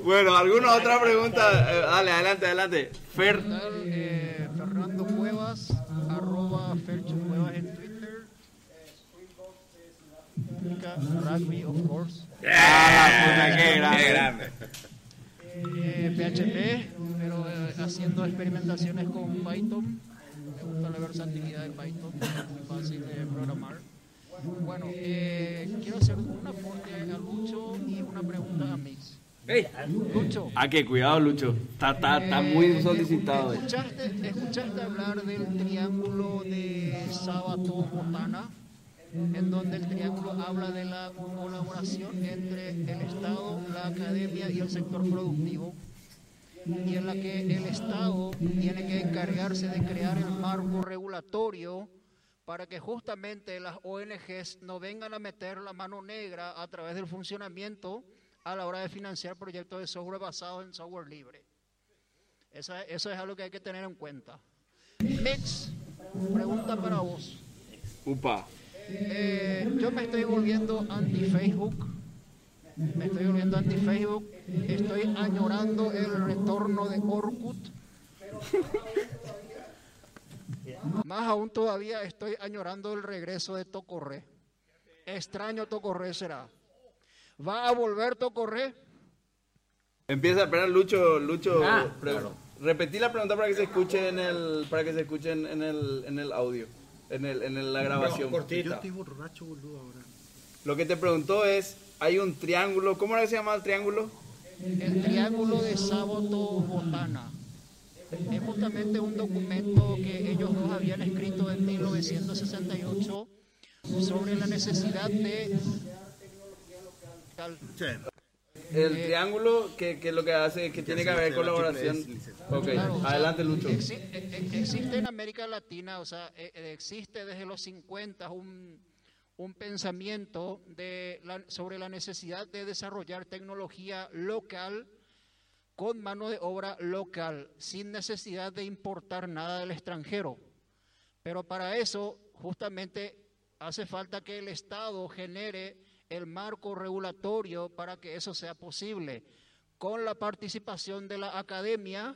Bueno, ¿alguna otra pregunta? Eh, dale, adelante, adelante. Fer. Eh, Of course. Ah, puta, qué grande. Eh, PHP, pero eh, haciendo experimentaciones con Python. Me gusta la versatilidad de Python, muy fácil de programar. Bueno, eh, quiero hacer un aporte a Lucho y una pregunta a Mix. Lucho, Ah, que cuidado, Lucho. Está, está, está muy eh, solicitado. eh. ¿escuchaste, ¿Escuchaste hablar del triángulo de Sabato-Botana? En donde el triángulo habla de la colaboración entre el Estado, la academia y el sector productivo. y en la que el Estado tiene que encargarse de crear el marco regulatorio para que justamente las ONGs no vengan a meter la mano negra a través del funcionamiento a la hora de financiar proyectos de software basados en software libre. Esa- eso es algo que hay que tener en cuenta. Mix, pregunta para vos. Upa. Eh, yo me estoy volviendo anti-Facebook. Me estoy volviendo anti-Facebook. Estoy añorando el retorno de Orkut. Más aún todavía estoy añorando el regreso de Tocorre. Extraño Tocorre será. ¿Va a volver Tocorre? Empieza a esperar Lucho, Lucho. Ah, claro. Repetí la pregunta para que se escuche en el, para que se escuche en, en el, en el audio, en el, en el- la grabación. Yo estoy borracho, boludo, ahora. Lo que te preguntó es, hay un triángulo, ¿cómo era que se llama el triángulo? El Triángulo de Sábato Botana. Es justamente un documento que ellos dos habían escrito en 1968 sobre la necesidad de... El Eh, triángulo que, que lo que hace es que tiene que haber colaboración. Ok, Claro, o sea, adelante Lucho. exi- existe en América Latina, o sea, e- e- existe desde los 50 un, un pensamiento de la- sobre la necesidad de desarrollar tecnología local con mano de obra local, sin necesidad de importar nada del extranjero. Pero para eso, justamente, hace falta que el Estado genere el marco regulatorio para que eso sea posible, con la participación de la academia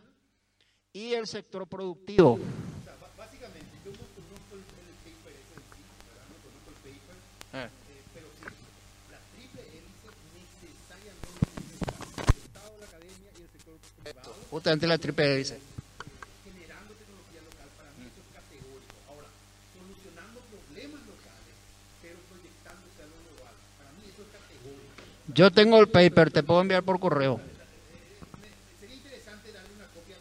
y el sector productivo. Yo no conozco el, el paper ese en sí, ¿verdad? No conozco el paper, Eh. eh, pero sí, la triple hélice necesariamente necesita el Estado, la academia y el sector privado Justamente la triple hélice. generando tecnología local. Para mí eso es categórico. Ahora, solucionando problemas locales, pero proyectándose a lo global. Para mí eso es categórico. Yo tengo el paper, te puedo enviar por correo. Sería interesante darle una copia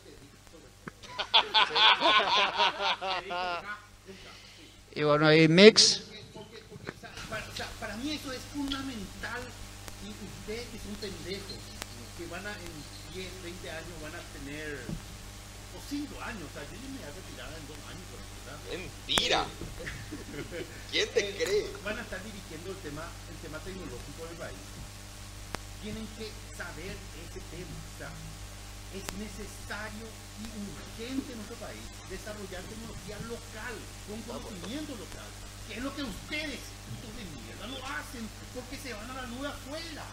de Y bueno, ahí mix. Para, mí eso es fundamental y ustedes que son pendejos, que van a en 10, 20 años van a tener, o 5 años, o sea, yo ya me voy a retirar en 2 años. Mentira. ¿Quién te Eh, cree? Van a estar dirigiendo el tema, el tema tecnológico del país. Tienen que saber ese tema, o sea, es necesario y urgente en nuestro país desarrollar tecnología local, con conocimiento local, que es lo que ustedes, putos de mierda, no hacen porque se van a la nube afuera.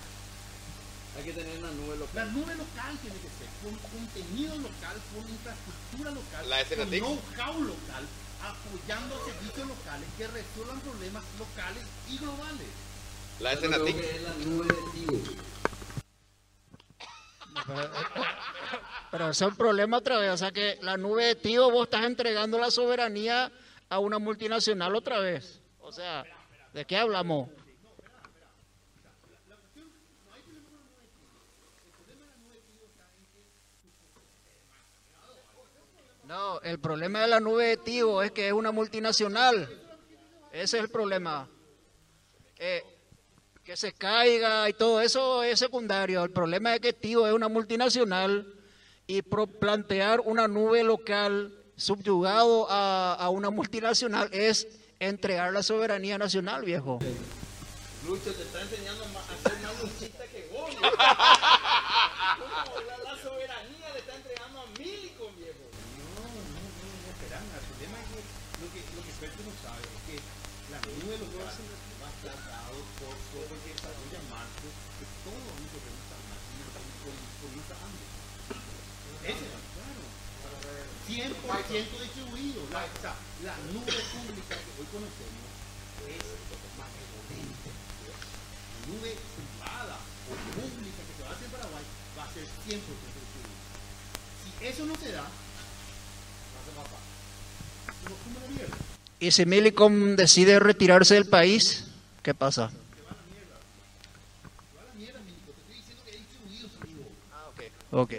Hay que tener una nube local. La nube local tiene que ser, con contenido local, con infraestructura local, La con know-how local, apoyando servicios locales que resuelvan problemas locales y globales. La Yo creo que es la nube de Tigo. Pero ese es un problema otra vez. O sea que la nube de tío, vos estás entregando la soberanía a una multinacional otra vez. O sea, ¿de qué hablamos? No, el problema de la nube de Tigo es que es una multinacional. Ese es el problema. Eh, que se caiga y todo eso es secundario. El problema es que Tigo es una multinacional y pro- plantear una nube local subyugado a, a una multinacional es entregar la soberanía nacional, viejo. Lucho te está enseñando a ser más luchista que vos. 100% distribuido. La, o sea, la nube pública que hoy conocemos es más potente. La nube privada o pública que se va a hacer en Paraguay va a ser 100% distribuida. Si eso no se da, va a ser papá. Y si Milicom decide retirarse del país, ¿qué pasa? Ok.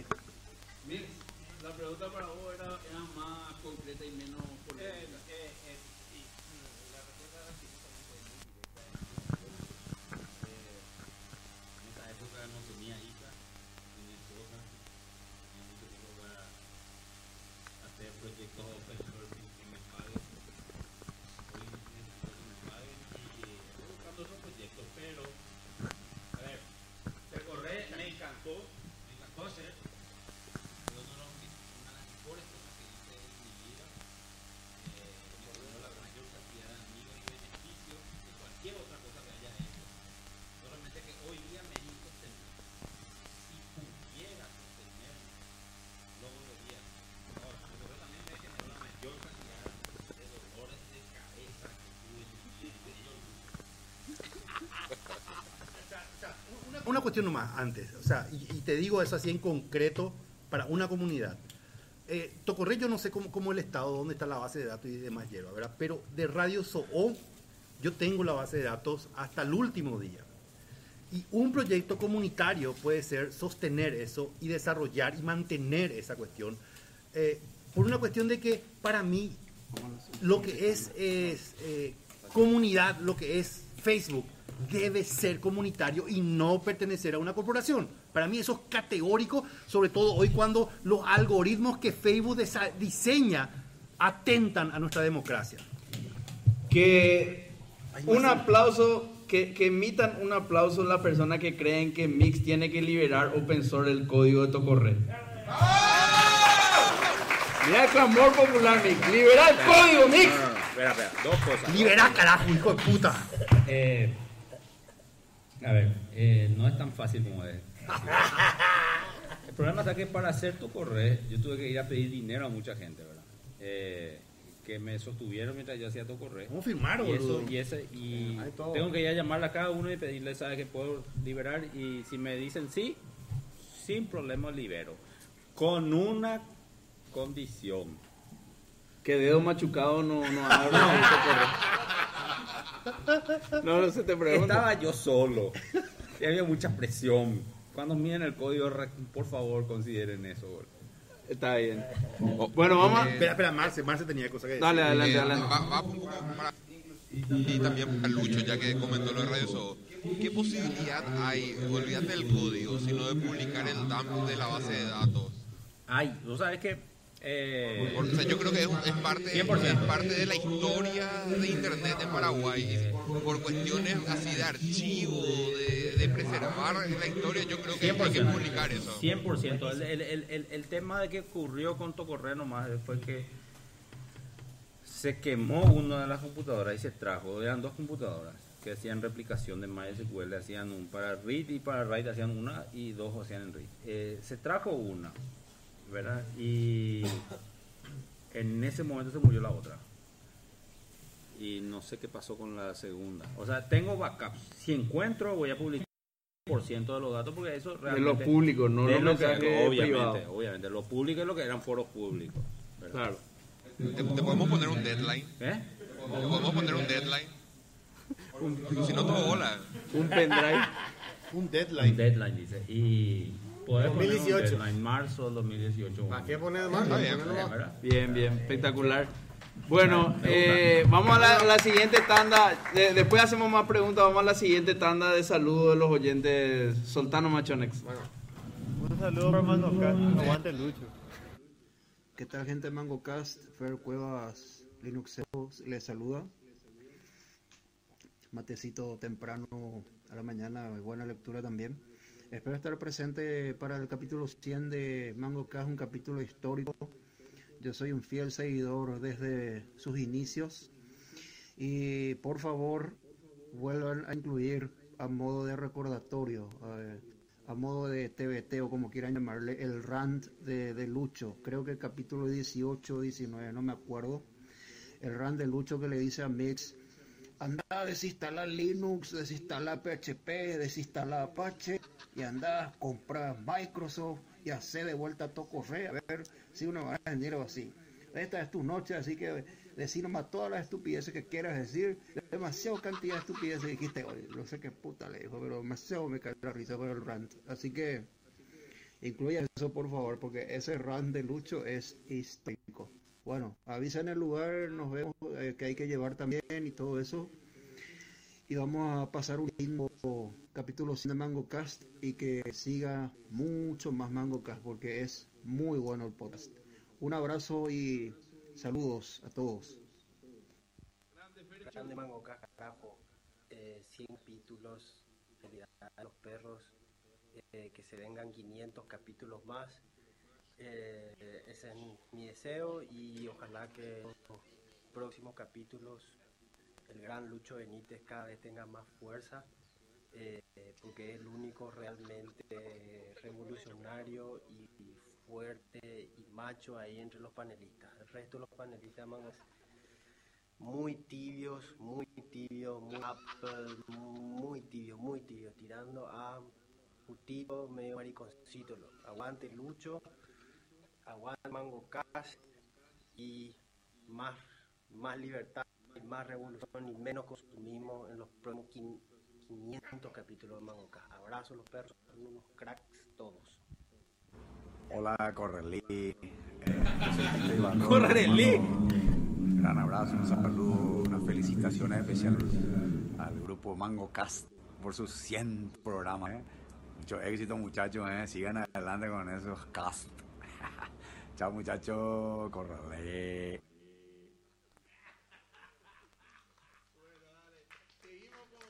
Una cuestión nomás antes, o sea, y, te digo eso así en concreto para una comunidad. Eh, Tocorre yo no sé cómo, cómo el estado, dónde está la base de datos y demás hierba, ¿verdad? Pero de Radio SOO yo tengo la base de datos hasta el último día. Y un proyecto comunitario puede ser sostener eso y desarrollar y mantener esa cuestión. eh, por una cuestión de que para mí lo que es, es eh, comunidad, lo que es Facebook, debe ser comunitario y no pertenecer a una corporación. Para mí eso es categórico, sobre todo hoy cuando los algoritmos que Facebook desa- diseña atentan a nuestra democracia. Que un aplauso, que, que emitan un aplauso la persona que creen que Mix tiene que liberar open source el código de Tocorre. Mira el clamor popular, Mix. Libera el código, Mix. Espera, espera, dos cosas. Libera, carajo, hijo de puta. Eh, a ver, eh, no es tan fácil como es. El problema está que para hacer tu correo, yo tuve que ir a pedir dinero a mucha gente, ¿verdad? Eh, que me sostuvieron mientras yo hacía tu correo. ¿Cómo firmaron, y eso, y ese, y tengo que ir a llamarle a cada uno y pedirle, ¿sabes que puedo liberar? Y si me dicen sí, sin problema libero. Con una condición. Que dedo machucado no, no Tocorre. No, no se te pregunta. Estaba yo solo. Y había mucha presión. Cuando miren el código, por favor, consideren eso. boludo. Está bien. Bueno, vamos a... Espera, espera, Marce, Marce tenía cosas que decir. Dale, adelante, Eh, adelante. va- va un poco para- y también para Lucho, ya que comentó lo de Radio Soho. ¿Qué posibilidad hay, olvídate del código, sino de publicar el dump de la base de datos? Ay, tú sabes que. Eh, Porque, o sea, yo creo que es, es parte, 100%. es parte de la historia de Internet en Paraguay. Por cuestiones así de archivo, de, de preservar la historia, yo creo que hay que 100%. publicar eso. 100%. El, el, el, el, tema de que ocurrió con Tocorre nomás fue que se quemó una de las computadoras y se trajo. Eran dos computadoras que hacían replicación de MySQL. Hacían un para read y para write hacían una y dos hacían en read. Eh, se trajo una, ¿verdad? Y en ese momento se murió la otra. Y no sé qué pasó con la segunda. O sea, tengo backups. Si encuentro, voy a publicar por ciento de los datos porque eso De realmente lo público, no de los lo que- obviamente, obviamente lo público es lo que eran foros públicos ¿verdad? Claro. ¿Te, te podemos poner un deadline? ¿Eh? ¿Te podemos poner un deadline? Si no, todo bola. Un pendrive. Un Un deadline. deadline dice y 2018. deadline marzo del 2018 ¿Para qué poner? Está bien. Bien, bien, espectacular. Bueno, eh, vamos a la, la siguiente tanda. De- después hacemos más preguntas. Vamos a la siguiente tanda de saludos de los oyentes. Soltano Machonex. Un saludo para Mandoca. Aguante Lucho. ¿Qué tal gente de MangoCast? Fer Cuevas Linuxeros les saluda. Matecito temprano a la mañana, buena lectura también. Espero estar presente para el capítulo 100 de MangoCast, un capítulo histórico. Yo soy un fiel seguidor desde sus inicios. Y por favor, vuelvan a incluir a modo de recordatorio, eh, a modo de TBT o como quieran llamarle, el rant de, de Lucho. Creo que el capítulo 18 o 19, no me acuerdo. El rant de Lucho que le dice a Mix, anda a desinstalar Linux, desinstalar PHP, desinstalar Apache y anda a comprar Microsoft y hacer de vuelta todo correo, a ver si uno va a dinero así. Esta es tu noche, así que decir nomás todas las estupideces que quieras decir. Demasiado cantidad de estupideces dijiste hoy. No sé qué puta le dijo, pero demasiado me cae la risa con el rant. Así que incluya eso por favor, porque ese rant de Lucho es histórico. Bueno, avisa en el lugar, nos vemos eh, que hay que llevar también y todo eso. Y vamos a pasar un lindo capítulo 100 de Mango Cast y que siga mucho más Mango Cast porque es muy bueno el podcast. Un abrazo y saludos a todos. Grande Mango carajo. Eh, 100 capítulos, felicidades a los perros, eh, que se vengan 500 capítulos más. Eh, ese es mi deseo y ojalá que en los próximos capítulos el gran Lucho Benítez cada vez tenga más fuerza, eh, porque es el único realmente revolucionario y, fuerte y macho ahí entre los panelistas. El resto de los panelistas man, muy tibios, muy tibios, muy tibios, muy tibios, tirando a putito, medio mariconcito. Aguante Lucho, aguante Mango Cast y más, más libertad, y más revolución y menos consumismo en los próximos quin- 500 capítulos de Mango Cast. Abrazo los perros, son unos cracks todos. Hola, Correlí. Eh, Correlí. Un Gran abrazo, un saludo, unas felicitaciones especiales al grupo Mango Cast por sus 100 programas. eh. Mucho éxito, muchachos. eh. Sigan adelante con esos cast. Chao, muchachos. Correlí.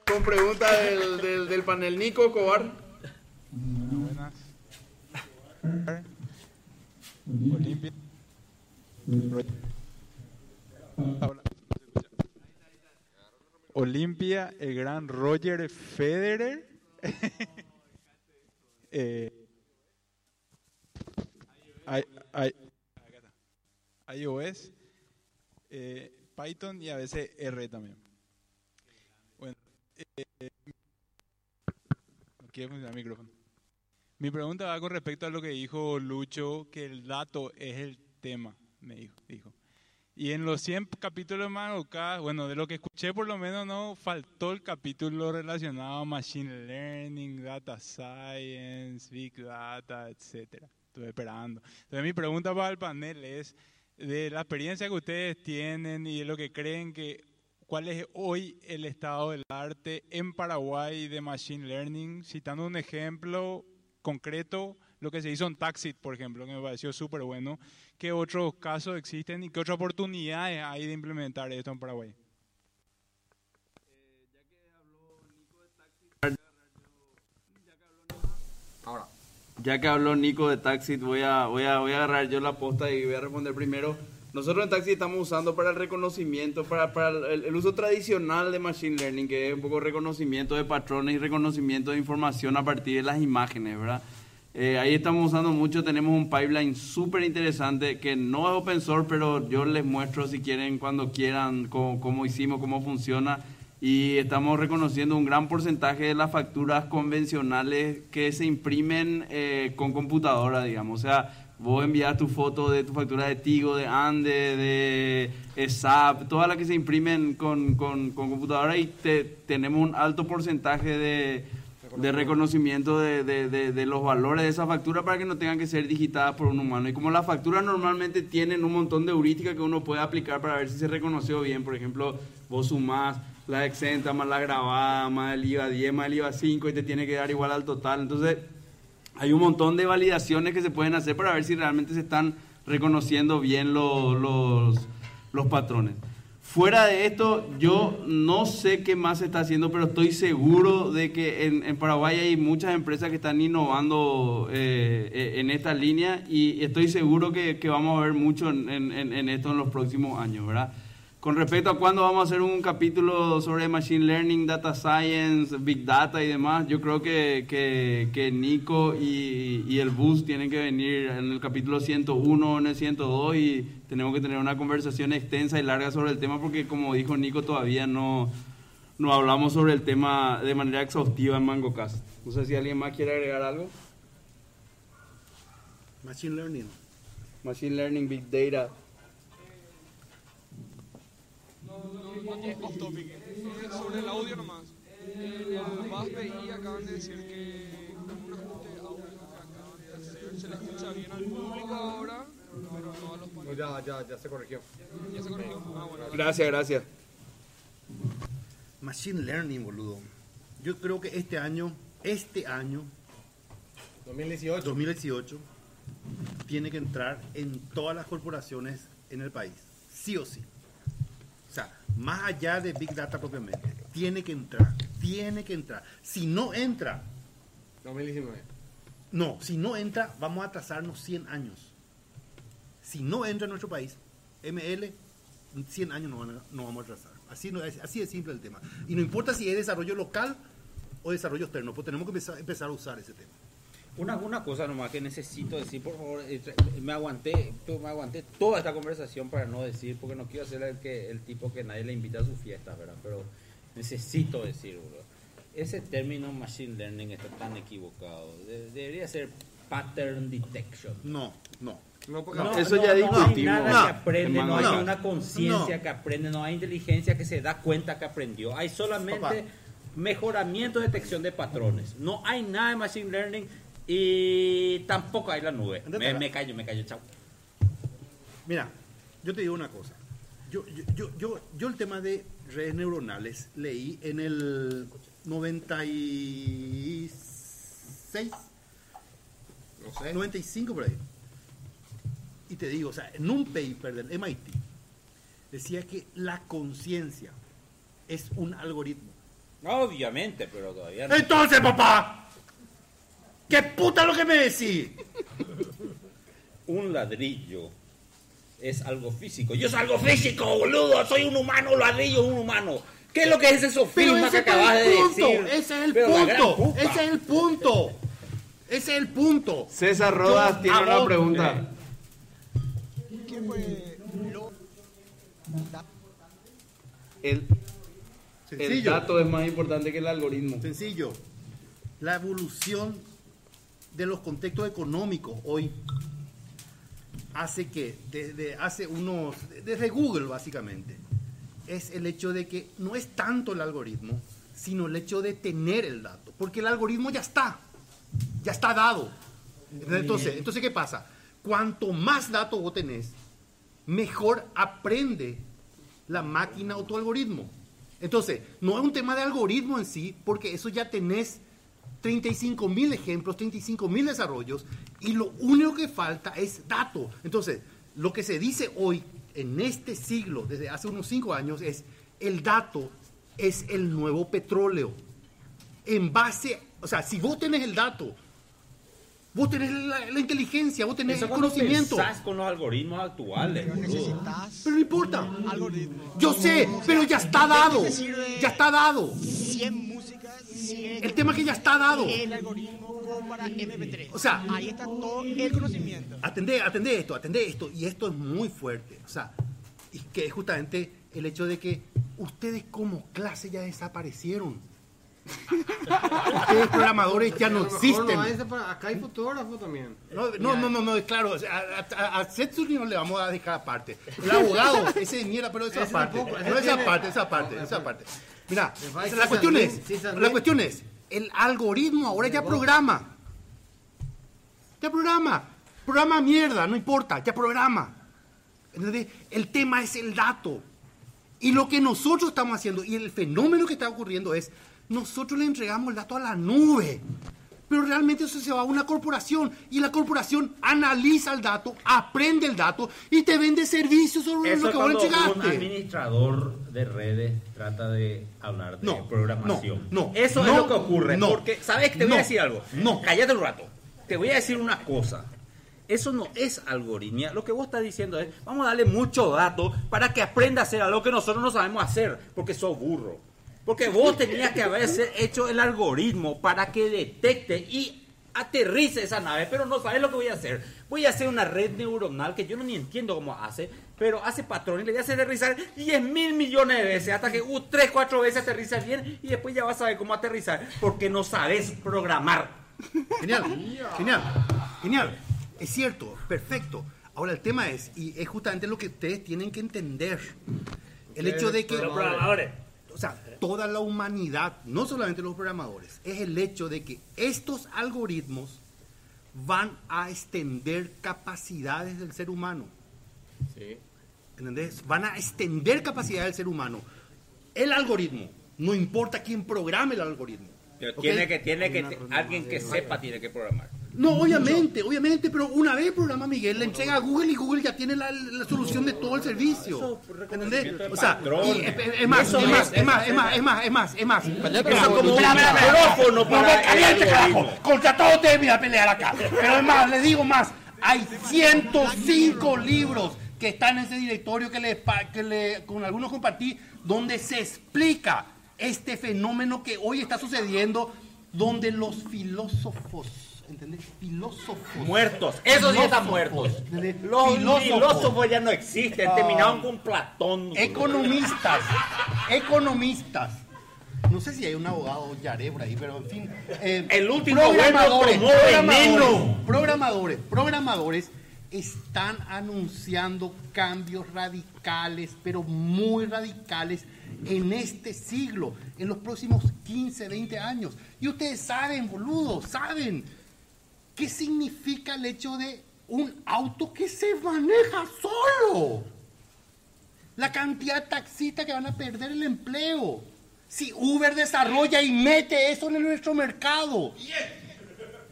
Con pregunta del, del, del panel Nico Cobar. Buenas. Olimpia, el gran Roger Federer. eh, I- I- acá está. iOS, eh, Python y a veces R también. Bueno, eh, no quiere funcionar el micrófono. Mi pregunta va con respecto a lo que dijo Lucho, que el dato es el tema, me dijo. Y en los 100 capítulos de Magoka, bueno, de lo que escuché por lo menos no faltó el capítulo relacionado a Machine Learning, Data Science, Big Data, etcétera. Estuve esperando. Entonces mi pregunta para el panel es, de la experiencia que ustedes tienen y de lo que creen que, ¿cuál es hoy el estado del arte en Paraguay de Machine Learning? Citando un ejemplo concreto, lo que se hizo en Taxit, por ejemplo, que me pareció súper bueno. ¿Qué otros casos existen y qué otras oportunidades hay de implementar esto en Paraguay? Ahora. Ya que habló Nico de Taxit, voy a, voy, a, voy a agarrar yo la posta y voy a responder primero. Nosotros en Taxi estamos usando para el reconocimiento, para, para el, uso tradicional de Machine Learning, que es un poco reconocimiento de patrones y reconocimiento de información a partir de las imágenes, ¿verdad? Eh, ahí estamos usando mucho, tenemos un pipeline súper interesante que no es open source, pero yo les muestro si quieren, cuando quieran, cómo, cómo hicimos, cómo funciona. Y estamos reconociendo un gran porcentaje de las facturas convencionales que se imprimen eh, con computadora, digamos. O sea, vos envías tu foto de tu factura de Tigo, de Ande, de SAP, todas las que se imprimen con, con, con computadora y te, tenemos un alto porcentaje de, de reconocimiento de, de, de, de los valores de esa factura para que no tengan que ser digitadas por un humano. Y como las facturas normalmente tienen un montón de heurística que uno puede aplicar para ver si se reconoció bien, por ejemplo, vos sumás la exenta más la grabada, más el IVA 10, más el IVA 5 y te tiene que dar igual al total. Entonces, hay un montón de validaciones que se pueden hacer para ver si realmente se están reconociendo bien los, los, patrones. Fuera de esto, yo no sé qué más se está haciendo, pero estoy seguro de que en, Paraguay hay muchas empresas que están innovando eh, en esta línea y estoy seguro que, que vamos a ver mucho en, en, en, esto en los próximos años, ¿verdad? Con respecto a cuándo vamos a hacer un capítulo sobre Machine Learning, Data Science, Big Data y demás, yo creo que, que, que Nico y, y, el Bus tienen que venir en el capítulo 101 en el 102 y tenemos que tener una conversación extensa y larga sobre el tema porque como dijo Nico todavía no, no hablamos sobre el tema de manera exhaustiva en MangoCast. No sé si alguien más quiere agregar algo. Machine Learning. Machine Learning, Big Data. No tiene off topic. Sobre el audio nomás. En el acaban de decir que con un ajuste de audio que acaban de hacer se le escucha bien al público ahora, pero no a los No, ya, ya, ya se corrigió. Ya se corrigió. Ah, bueno. Gracias, gracias. Machine Learning, boludo. Yo creo que este año, este año, 2018, 2018 tiene que entrar en todas las corporaciones en el país, sí o sí. O sea, más allá de Big Data propiamente, tiene que entrar, tiene que entrar. Si no entra, 2019. no, si no entra, vamos a atrasarnos 100 años. Si no entra en nuestro país, ML, 100 años no, van a- no vamos a atrasar. Así, no, es- así de simple el tema. Y no importa si es desarrollo local o desarrollo externo, pues tenemos que empezar, empezar a usar ese tema. Una, una cosa nomás que necesito decir, por favor, me aguanté, me aguanté toda esta conversación para no decir, porque no quiero ser el, que, el tipo que nadie le invita a su fiesta, ¿verdad? Pero necesito decir, bro. ese término machine learning está tan equivocado. De- debería ser pattern detection. No, no. No, No, Eso no, ya no hay discutimos. nada No. que aprende, En no hay una conciencia No. que aprende, no hay inteligencia que se da cuenta que aprendió. Hay solamente Papá. mejoramiento, detección de patrones. No hay nada de machine learning y tampoco hay la nube. Me, me callo, me callo, chao. Mira, yo te digo una cosa. Yo, yo, yo, yo, yo el tema de redes neuronales leí en el 96, No sé. 95 por ahí. Y te digo, o sea, en un paper del MIT decía que la conciencia es un algoritmo. Obviamente, pero todavía no. Entonces, papá, ¿qué puta lo que me decís? Un ladrillo es algo físico. Yo soy algo físico, boludo. Soy un humano, ladrillo es un humano. ¿Qué es lo que es sofisma ese que es acabas de el punto, decir? ese es el Pero punto, ese es el punto, ese es el punto. César Rodas Yo tiene una pregunta. ¿Qué fue lo El, dato es más importante que el algoritmo. Sencillo. La evolución de los contextos económicos hoy hace que, desde hace unos, desde Google básicamente, es el hecho de que no es tanto el algoritmo, sino el hecho de tener el dato. Porque el algoritmo ya está, ya está dado. Entonces, entonces ¿qué pasa? Cuanto más datos vos tenés, mejor aprende la máquina o tu algoritmo. Entonces, no es un tema de algoritmo en sí, porque eso ya tenés 35 mil ejemplos, 35 mil desarrollos, y lo único que falta es dato. Entonces, lo que se dice hoy, en este siglo, desde hace unos 5 años, es el dato es el nuevo petróleo. En base, o sea, si vos tenés el dato, vos tenés la, la inteligencia, vos tenés Eso el conocimiento. pensás con los algoritmos actuales. Pero no importa. algoritmo? Yo sé, pero ya está dado. Ya está dado. 100 músicas, 100 El tema es que ya está dado. El algoritmo para MP3. O sea, ahí está todo el conocimiento. Atendé, atendé esto, atendé esto. Y esto es muy fuerte. O sea, y que es justamente el hecho de que ustedes como clase ya desaparecieron. ustedes programadores ya no existen. acá hay fotógrafo también. No, no, no, no, no, claro, a, Setsuri no le vamos a dejar aparte. El abogado, ese de mierda, pero esa parte. esa parte, esa parte, esa parte. Mira, la cuestión es, la Luis. cuestión es, el algoritmo ahora ya programa. Ya programa. Programa mierda, no importa, ya programa. ¿Entendés? El tema es el dato. Y lo que nosotros estamos haciendo, y el fenómeno que está ocurriendo es, nosotros le entregamos el dato a la nube. Pero realmente eso se va a una corporación y la corporación analiza el dato, aprende el dato y te vende servicios sobre Eso lo que vos cuando un entregaste. administrador de redes trata de hablar de No, programación. no, no, Eso no, es lo que ocurre. no, porque, ¿sabes? Te voy a decir algo. no. Cállate un rato. Te voy a decir una cosa. Eso no es algoritmia. Lo que vos estás diciendo es, vamos a darle mucho dato para que aprenda a hacer algo que nosotros no sabemos hacer, porque sos burro. Porque vos tenías que haber hecho el algoritmo para que detecte y aterrice esa nave, pero no sabes lo que voy a hacer. Voy a hacer una red neuronal que yo no ni entiendo cómo hace, pero hace patrones, le voy a hacer aterrizar 10 mil millones de veces hasta que uh, 3, 4 veces aterriza bien y después ya vas a saber cómo aterrizar, porque no sabes programar. Genial, genial, genial. Es cierto, perfecto. Ahora el tema es, y es justamente lo que ustedes tienen que entender, el hecho de que... Los programadores. O sea, toda la humanidad, no solamente los programadores, es el hecho de que estos algoritmos van a extender capacidades del ser humano. ¿Entendés? Van a extender capacidades del ser humano. El algoritmo, no importa quién programe el algoritmo. Tiene que, tiene que, alguien que sepa tiene que programar. No, obviamente, obviamente, pero una vez programa Miguel, le entrega a Google y Google ya tiene la, la solución de todo el servicio. ¿Entendés? O sea, patrón. y es, es más, es más, es, más, es- más, es más, es más, es más. Eso como un micrófono para No me el caliente, carajo. Contra ustedes voy a pelear acá. Pero es más, les digo más. Hay 105 libros que están en ese directorio que le, que le con algunos compartí, donde se explica este fenómeno que hoy está sucediendo, donde los filósofos, ¿entendés? Filósofos. Muertos, esos ya están muertos. ¿entendés? Los Filósofos. filósofos ya no existen, Ah. terminaron con Platón. Economistas, economistas, No sé si hay un abogado Yaré por ahí, pero en fin. eh, El último programadores, programadores, programadores, programadores están anunciando cambios radicales, pero muy radicales en este siglo, en los próximos 15, 20 años. Y ustedes saben, boludo, saben qué significa el hecho de un auto que se maneja solo. La cantidad de taxistas que van a perder el empleo. Si Uber desarrolla y mete eso en nuestro mercado.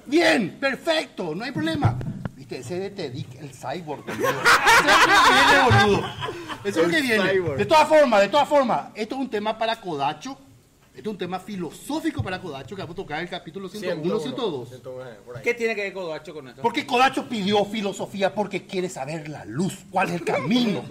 Bien, perfecto, no hay problema. Viste, ese de Tedic, el cyborg, boludo. Eso es lo que viene, boludo. Eso es lo El que viene. cyborg. De todas formas, de todas formas, esto es un tema para Kodacho. Esto es un tema filosófico para Kodacho que vamos a tocar en el capítulo 101, 102. ¿Qué tiene que ver Codoacho con esto? Porque Kodacho pidió filosofía porque quiere saber la luz, cuál es el camino.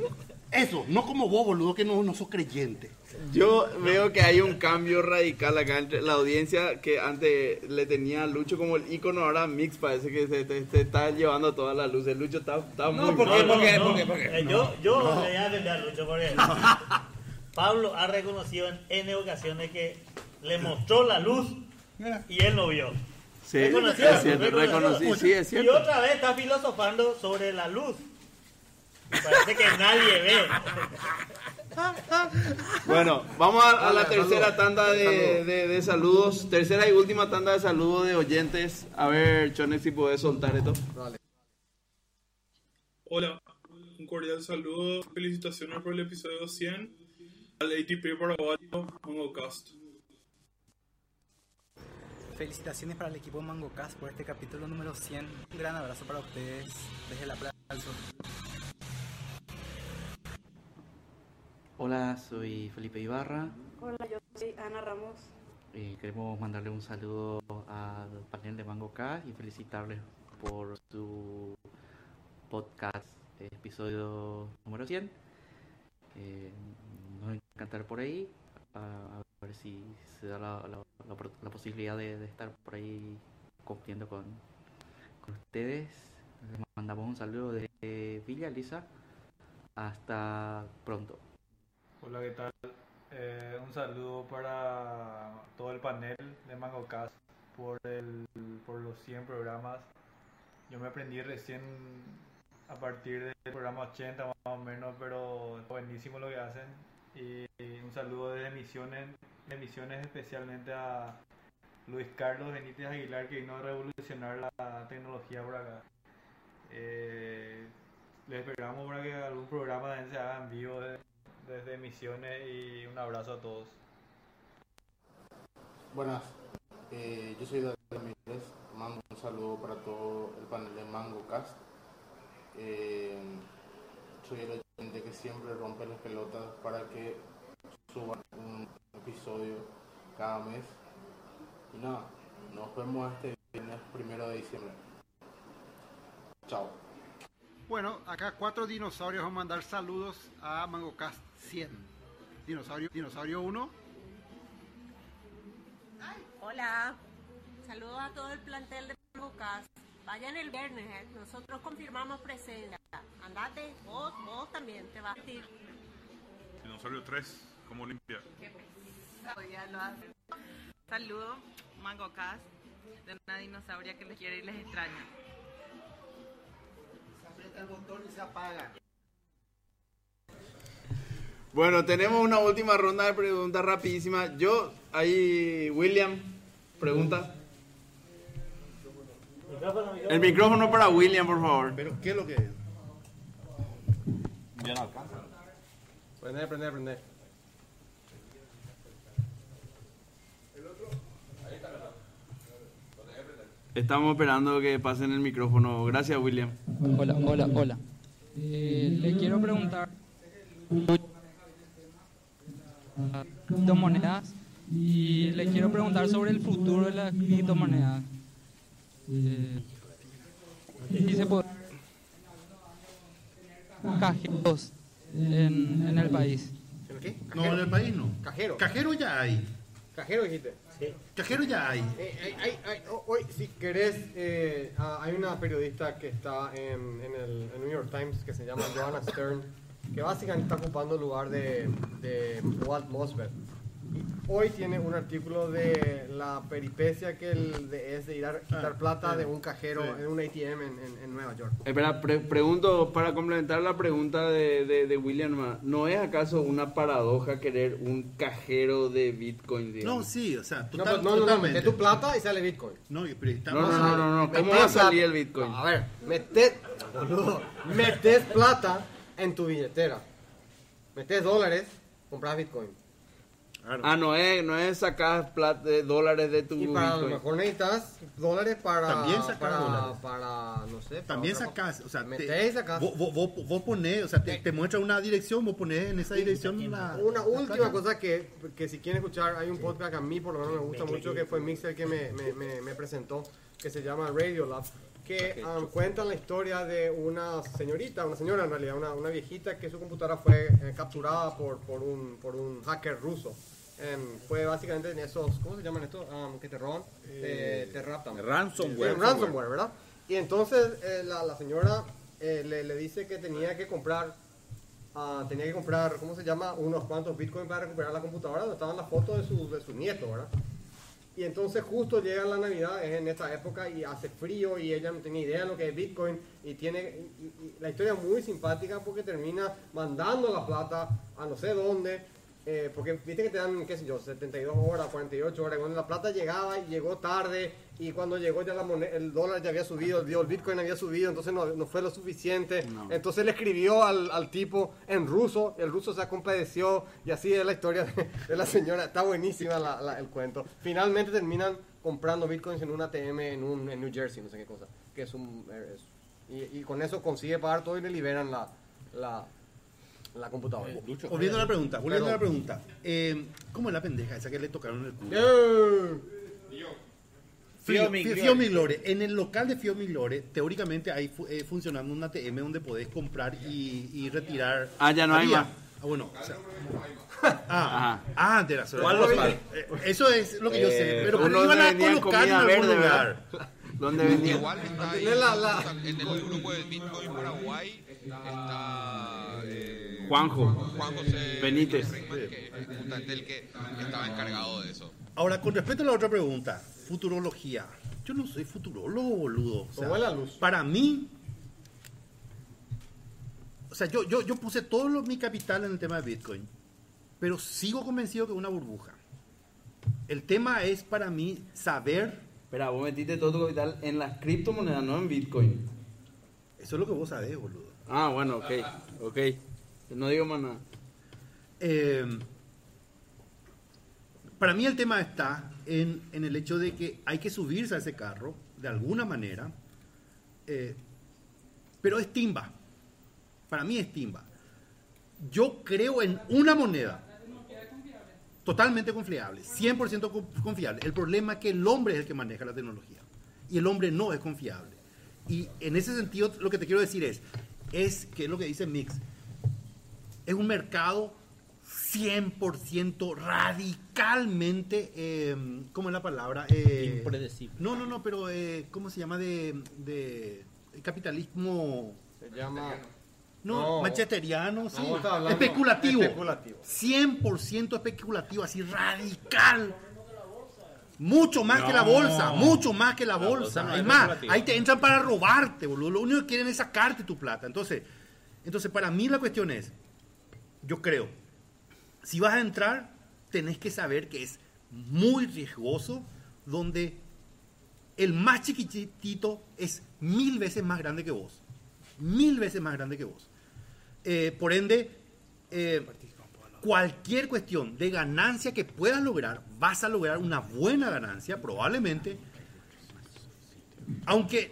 Eso, no como vos, boludo, que no, no sos creyente. Yo veo que hay un cambio radical acá entre la audiencia que antes le tenía a Lucho como el icono, ahora Mix parece que se, está llevando toda la luz. El Lucho está, está muy ¿por qué? ¿Por qué? ¿Por qué? ¿Por qué? Eh, yo yo le voy a defender a Lucho porque Pablo ha reconocido en N ocasiones que le mostró la luz y él no vio. Sí, Reconoció, es cierto, reconocí, sí, es Y otra vez está filosofando sobre la luz. Parece que nadie ve. Bueno, vamos a, a la tercera tanda de, Saludos. de- de saludos. Tercera y última tanda de saludos de oyentes. A ver, Chones, si puedes soltar esto. Hola, un cordial saludo, felicitaciones por el episodio 100 al ATP Paraguayo MangoCast. Felicitaciones para el equipo MangoCast por este capítulo número 100. Un gran abrazo para ustedes desde la Playa del Sur. Hola, soy Felipe Ibarra. Hola, yo soy Ana Ramos. Eh, queremos mandarle un saludo al panel de Mango K y felicitarles por su podcast episodio número 100. Eh, nos encantar por ahí, a, a ver si se da la, la- la opor- la posibilidad de, de estar por ahí compartiendo con, con ustedes. Les mandamos un saludo de Villa Lisa. Hasta pronto. Hola, ¿qué tal? Eh, un saludo para todo el panel de MangoCast por, el, por los 100 programas. Yo me aprendí recién a partir del programa 80 más o menos, pero es buenísimo lo que hacen. Y un saludo desde Misiones, de especialmente a Luis Carlos Benítez Aguilar que vino a revolucionar la tecnología por acá. Eh, les esperamos para que algún programa también se haga en vivo de- desde Misiones y un abrazo a todos. Buenas, eh, yo soy David Ramírez, mando un saludo para todo el panel de MangoCast. Eh, soy el que siempre rompe las pelotas para que suban un episodio cada mes. Y nada, nos vemos este viernes primero de diciembre. Chao. Bueno, acá cuatro dinosaurios van a mandar saludos a MangoCast 100. Dinosaurio, dinosaurio 1. Hola, saludos a todo el plantel de Mangocas. Vayan el viernes, ¿eh? nosotros confirmamos presencia. Andate, vos, vos también, te vas a ir. Dinosaurio 3, ¿cómo limpia? Ya lo hacen. Saludo, MangoCast, de una dinosauria que les quiere y les extraña. Aprieta el botón y se apaga. Bueno, tenemos una última ronda de preguntas rapidísima. Yo, ahí, William, pregunta. El micrófono para William, por favor. Pero, ¿qué es lo que es? Ya no alcanza. Prende, prende, prende. Estamos esperando que pasen el micrófono. Gracias, William. Hola, hola, hola. Eh, le quiero preguntar criptomonedas y le quiero preguntar sobre el futuro de las criptomonedas. Eh, si se puede cajeros en, en el país. ¿El qué? No, en el país no. Cajero. Cajero ya hay. Cajero dijiste. Sí. Cajero ya hay. Eh, hay- hay- ho- hoy, si querés, eh, ah, hay una periodista que está en, en el en New York Times que se llama Joanna Stern, que básicamente está ocupando el lugar de, de Walt Mosbeth. Hoy tiene un artículo de la peripecia que el de- es de ir a quitar Ah, plata sí. de un cajero Sí. en un ATM en, en- en Nueva York. Espera, pre- pregunto, para complementar la pregunta de, de, de William, ¿no es acaso una paradoja querer un cajero de Bitcoin? No, digamos? sí, o sea, No, total, pero no, no, no, totalmente. mete tu plata y sale Bitcoin. No, pero No, no, no, no, no, ¿cómo va a salir el Bitcoin? A ver, metes, metes plata en tu billetera. Metes dólares, compras Bitcoin. Ah, no es, no es sacar plata de dólares de tu Y para lo mejor necesitas dólares para. También sacas para, dólares. para, no sé. para También sacás, o sea, te- Metés y sacás. Vos, vos, vos- ponés, o sea, te, te muestra una dirección, vos ponés en esa dirección la... Una la última plata. cosa que, que si quieren escuchar, hay un podcast que a mí por lo menos me gusta mucho, que fue Mixer que me, me, me, me presentó, que se llama Radio Lab, que um, cuentan la historia de una señorita, una señora en realidad, una, una viejita que su computadora fue eh, capturada por, por, un, por un hacker ruso. Em, fue básicamente en esos, ¿cómo se llaman estos? Um, que te roban, te, te raptan. Ransomware. Sí, ransomware, ¿verdad? Y entonces eh, la, la señora eh, le, le dice que tenía que comprar ah, tenía que comprar, ¿cómo se llama? Unos cuantos bitcoins para recuperar la computadora donde estaban las fotos de su, de su nieto, ¿verdad? Y entonces justo llega la Navidad, es en esta época y hace frío y ella no tenía idea de lo que es Bitcoin y tiene y- y la historia es muy simpática porque termina mandando la plata a no sé dónde, eh, porque viste que te dan, qué sé yo, 72 horas, 48 horas, cuando la plata llegaba y llegó tarde y cuando llegó ya la moneda, el dólar ya había subido, el, Bitcoin había subido, entonces no, no fue lo suficiente, entonces le escribió al, al tipo en ruso, el ruso se compadeció y así es la historia de, de la señora, está buenísima la- la- el cuento. Finalmente terminan comprando bitcoins en un ATM en, un, en New Jersey, no sé qué cosa, que es un... es- y, y con eso consigue pagar todo y le liberan la, la, la computadora. Volviendo a la pregunta, volviendo a la pregunta. eh, ¿Cómo es la pendeja esa que le tocaron el culo? ¡Eh! Fio, Fio Migliore. Fio Migliore. En el local de Fio Migliore, teóricamente hay fu- eh, funcionando un ATM donde podés comprar y, y retirar. Ah, ya no hay más. Ah, bueno. o sea, ah, ah, de la ¿Cuál local? Eh, Eso es lo que yo sé. Eh, Pero, uno iban a colocar en algún verde, lugar. ¿verdad? ¿Dónde? Igual está ahí, La- la- en el grupo de Bitcoin Paraguay está eh, Juanjo. Juan José Benítez. Reitman, que es justamente el que estaba encargado de eso. Ahora, con respecto a la otra pregunta, futurología. Yo no soy futurólogo, boludo. O sea, ¿Cómo es la luz? Para mí, o sea, yo, yo, yo puse todo lo- mi capital en el tema de Bitcoin, pero sigo convencido que es una burbuja. El tema es para mí saber, Espera, vos metiste todo tu capital en las criptomonedas, no en Bitcoin. eso es lo que vos sabés, boludo. Ah, bueno, ok, ok. No digo más nada. Eh, para mí el tema está en, en el hecho de que hay que subirse a ese carro de alguna manera, eh, pero es timba. Para mí es timba. Yo creo en una moneda totalmente confiable, 100% co- confiable. El problema es que el hombre es el que maneja la tecnología y el hombre no es confiable. Y en ese sentido lo que te quiero decir es, es que es lo que dice Mix, es un mercado 100% radicalmente, eh, ¿cómo es la palabra? Eh, Impredecible. No, no, no, pero eh, ¿cómo se llama? De, de capitalismo... Se llama... No, No. manchesteriano, sí. No, especulativo. especulativo. 100% especulativo, así radical. Mucho más que la bolsa, mucho más que la La bolsa. bolsa no es más, ahí te entran para robarte, boludo. Lo único que quieren es sacarte tu plata. Entonces, entonces para mí la cuestión es, yo creo, si vas a entrar, tenés que saber que es muy riesgoso, donde el más chiquitito es mil veces más grande que vos. Mil veces más grande que vos. Eh, por ende, eh, cualquier cuestión de ganancia que puedas lograr, vas a lograr una buena ganancia, probablemente, aunque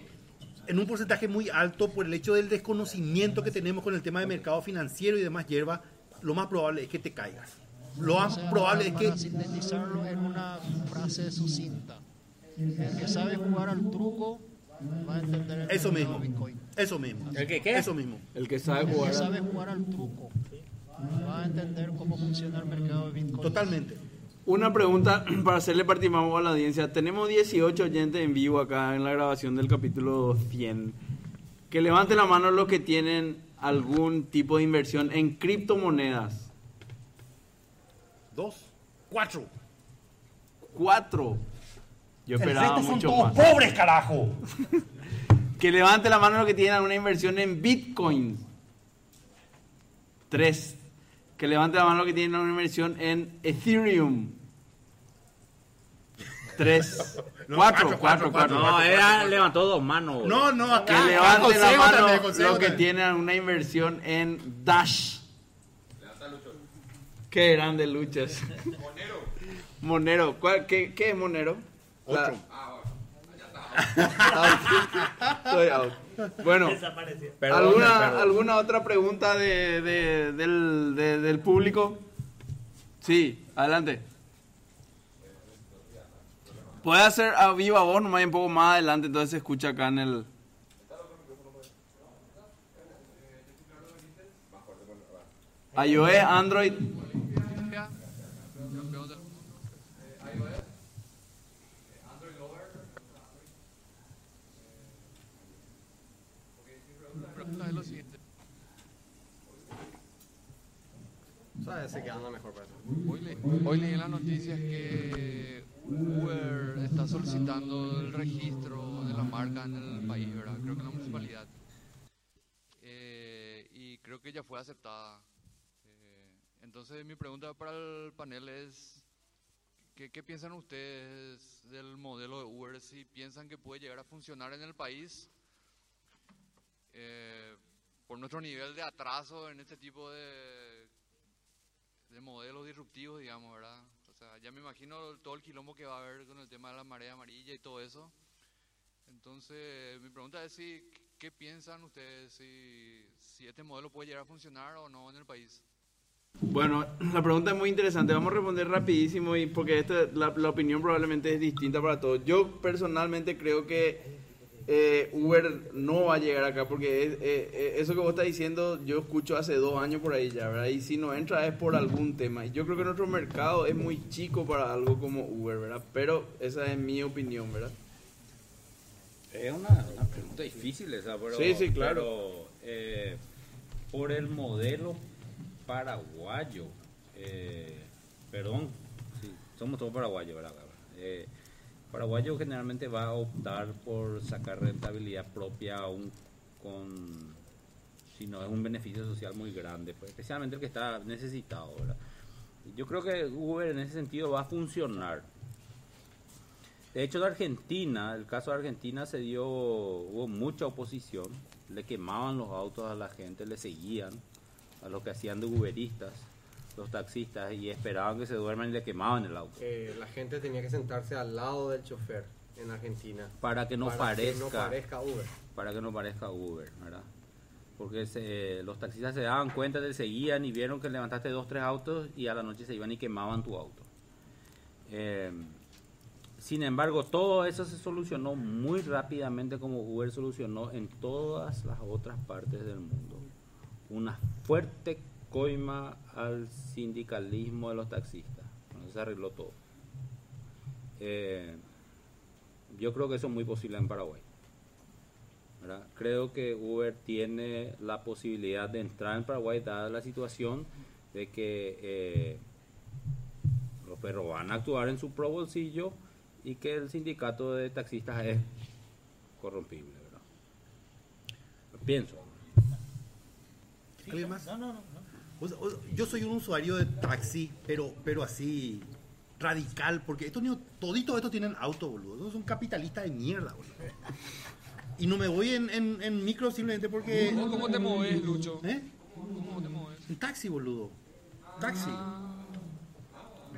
en un porcentaje muy alto por el hecho del desconocimiento que tenemos con el tema de mercado financiero y demás hierba, lo más probable es que te caigas. Lo más O sea, probable es para que... sintetizarlo en una frase sucinta. El que sabe jugar al truco va a entender el Eso mercado mismo. Bitcoin. Eso mismo. ¿El que qué? Eso mismo. El que sabe El que jugar. sabe jugar al truco va a entender cómo funciona el mercado de Bitcoin. Totalmente. Una pregunta para hacerle participamos a la audiencia. Tenemos 18 oyentes en vivo acá en la grabación del capítulo 100. Que levanten la mano los que tienen algún tipo de inversión en criptomonedas. Dos. Cuatro. Cuatro. Yo El esperaba resto son mucho todos más. pobres, carajo. Que levante la mano los que tienen una inversión en Bitcoin. Tres. Que levante la mano los que tienen una inversión en Ethereum. Tres. Cuatro, cuatro, cuatro. No, era, levantó dos manos. No, no, Que acá. levante la mano los que también. tienen una inversión en Dash. Qué grande luchas. Monero. Monero. ¿Cuál- qué, ¿Qué es Monero? La- Estoy out. Bueno, Desapareció. Perdón, ¿alguna, perdón. ¿alguna otra pregunta de, de- del, de- del público? Sí, adelante. Puede hacer a viva voz, nomás un poco más adelante, entonces se escucha acá en el... iOS, Android. pregunta es lo siguiente. ¿Sabes? Se quedando mejor para eso. Hoy, le- hoy leí las noticias que Uber está solicitando el registro de la marca en el país, ¿verdad? Creo que en la municipalidad. Eh, y creo que ya fue aceptada. Eh, entonces mi pregunta para el panel es, ¿qué, qué piensan ustedes del modelo de Uber? Si piensan que puede llegar a funcionar en el país eh, por nuestro nivel de atraso en este tipo de, de modelos disruptivos, digamos, ¿verdad? Sea, ya me imagino todo el quilombo que va a haber con el tema de la marea amarilla y todo eso. Entonces, mi pregunta es si, ¿qué piensan ustedes si, si este modelo puede llegar a funcionar o no en el país? Bueno, la pregunta es muy interesante. Vamos a responder rapidísimo y porque esta, la, la opinión probablemente es distinta para todos. Yo personalmente creo que eh, Uber no va a llegar acá porque es- eh, eh, eso que vos estás diciendo yo escucho hace dos años por ahí ya, ¿verdad? Y si no entra es por algún tema. Y yo creo que nuestro mercado es muy chico para algo como Uber, ¿verdad? Pero esa es mi opinión, ¿verdad? Es una, una pregunta difícil esa, pero, Sí, sí, claro. pero, eh, por el modelo paraguayo, eh, perdón, sí, somos todos paraguayos, ¿verdad? Eh, paraguayo generalmente va a optar por sacar rentabilidad propia aún con, si no es un beneficio social muy grande, pues, especialmente el que está necesitado, ¿verdad? Yo creo que Uber en ese sentido va a funcionar. De hecho, de Argentina, el caso de Argentina se dio, hubo mucha oposición, le quemaban los autos a la gente, le seguían a los que hacían de uberistas, los taxistas, y esperaban que se duerman y le quemaban el auto. Eh, la gente tenía que sentarse al lado del chofer en Argentina. Para que no para parezca, que no parezca Uber. para que no parezca Uber, ¿verdad? Porque se- los taxistas se daban cuenta, te seguían y vieron que levantaste dos, tres autos y a la noche se iban y quemaban tu auto. Eh, sin embargo, todo eso se solucionó muy rápidamente como Uber solucionó en todas las otras partes del mundo. Una fuerte coima al sindicalismo de los taxistas. Se arregló todo. Eh, yo creo que eso es muy posible en Paraguay. ¿verdad? Creo que Uber tiene la posibilidad de entrar en Paraguay dada la situación de que eh, los perros van a actuar en su pro bolsillo y que el sindicato de taxistas es corrompible. ¿verdad? Pienso. ¿Alguien más? No, no, no. O sea, o sea, yo soy un usuario de taxi, pero, pero así radical, porque estos niños, toditos estos tienen auto, boludo. Estos son capitalistas de mierda, boludo. Y no me voy en, en, en micro simplemente porque... ¿Cómo- cómo te moves, Lucho? ¿Eh? ¿Cómo te mueves? En taxi, boludo. Taxi.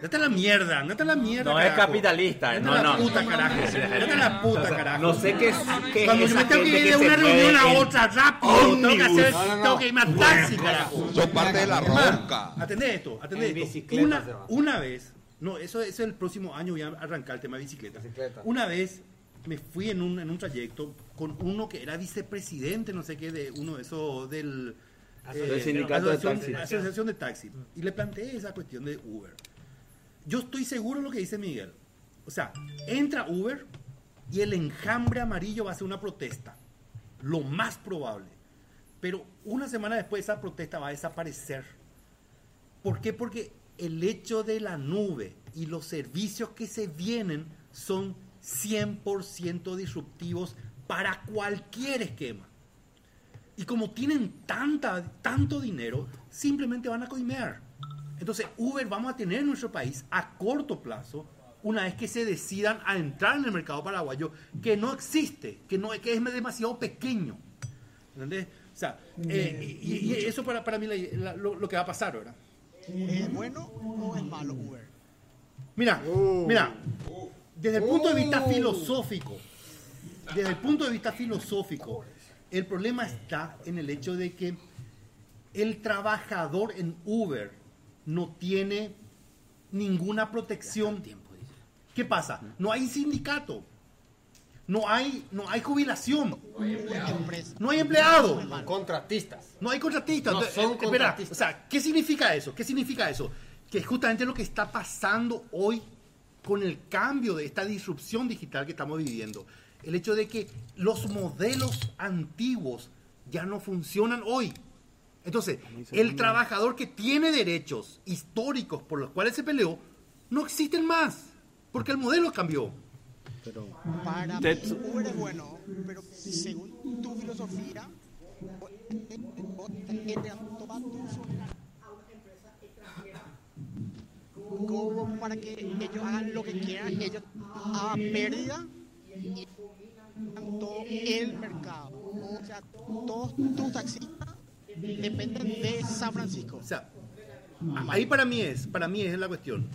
Vete a la mierda, no a la mierda. No es carajo. capitalista, Vete no, la no. puta, carajo. Vete a la puta, O sea, carajo. no sé qué es- qué es Cuando yo esa me tengo que ir de se una reunión a otra rápido, tengo que, hacer. No, no, no. tengo que irme a taxi, carajo. Sos parte de la ronca. Atendé esto, atendé En esto. bicicleta Una, una vez, no, eso, eso el próximo año voy a arrancar el tema de bicicleta. Una vez me fui en un, en un trayecto con uno que era vicepresidente, no sé qué, de uno de esos del... Del sindicato de asociación, taxi. asociación de taxi. Y le planteé esa cuestión de Uber. Yo estoy seguro de lo que dice Miguel. O sea, entra Uber y el enjambre amarillo va a ser una protesta. Lo más probable. Pero una semana después esa protesta va a desaparecer. ¿Por qué? Porque el hecho de la nube y los servicios que se vienen son 100% disruptivos para cualquier esquema. Y como tienen tanta, tanto dinero, simplemente van a coimear. Entonces, Uber vamos a tener en nuestro país a corto plazo, una vez que se decidan a entrar en el mercado paraguayo, que no existe, que, no, que es demasiado pequeño. ¿Entendés? O sea, eh, y, y eso para, para mí la- la- lo, lo que va a pasar, ¿verdad? ¿Es bueno o es malo Uber? Mira, mira, desde el punto de vista Oh. filosófico, desde el punto de vista filosófico, el problema está en el hecho de que el trabajador en Uber no tiene ninguna protección. ¿Qué pasa? No hay sindicato. No hay, no hay jubilación. No hay empleado. Contratistas. No hay contratistas. No Entonces, son eh, espera, contratistas. o sea, ¿qué significa eso? ¿Qué significa eso? Que es justamente lo que está pasando hoy con el cambio de esta disrupción digital que estamos viviendo. El hecho de que los modelos antiguos ya no funcionan hoy. Entonces, el trabajador que tiene derechos históricos por los cuales se peleó, no existen más, porque el modelo cambió. Para Tetsu. mí Uber es bueno, pero según tu filosofía, como para que ellos hagan lo que quieran, ellos a pérdida y todo el mercado. O sea, todos tus taxistas dependen de San Francisco. O sea, ahí para mí es, para mí es la cuestión.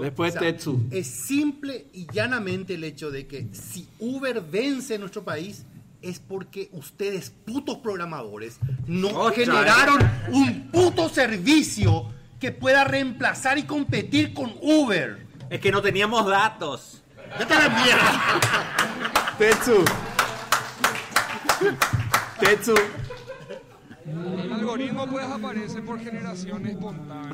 Después Tetsu. Es simple y llanamente el hecho de que si Uber vence en nuestro país es porque ustedes, putos programadores, no Otra generaron un puto servicio que pueda reemplazar y competir con Uber. Es que no teníamos datos. Vete a la mierda. Tetsu. Tetsu. El algoritmo pues aparece por generación espontánea.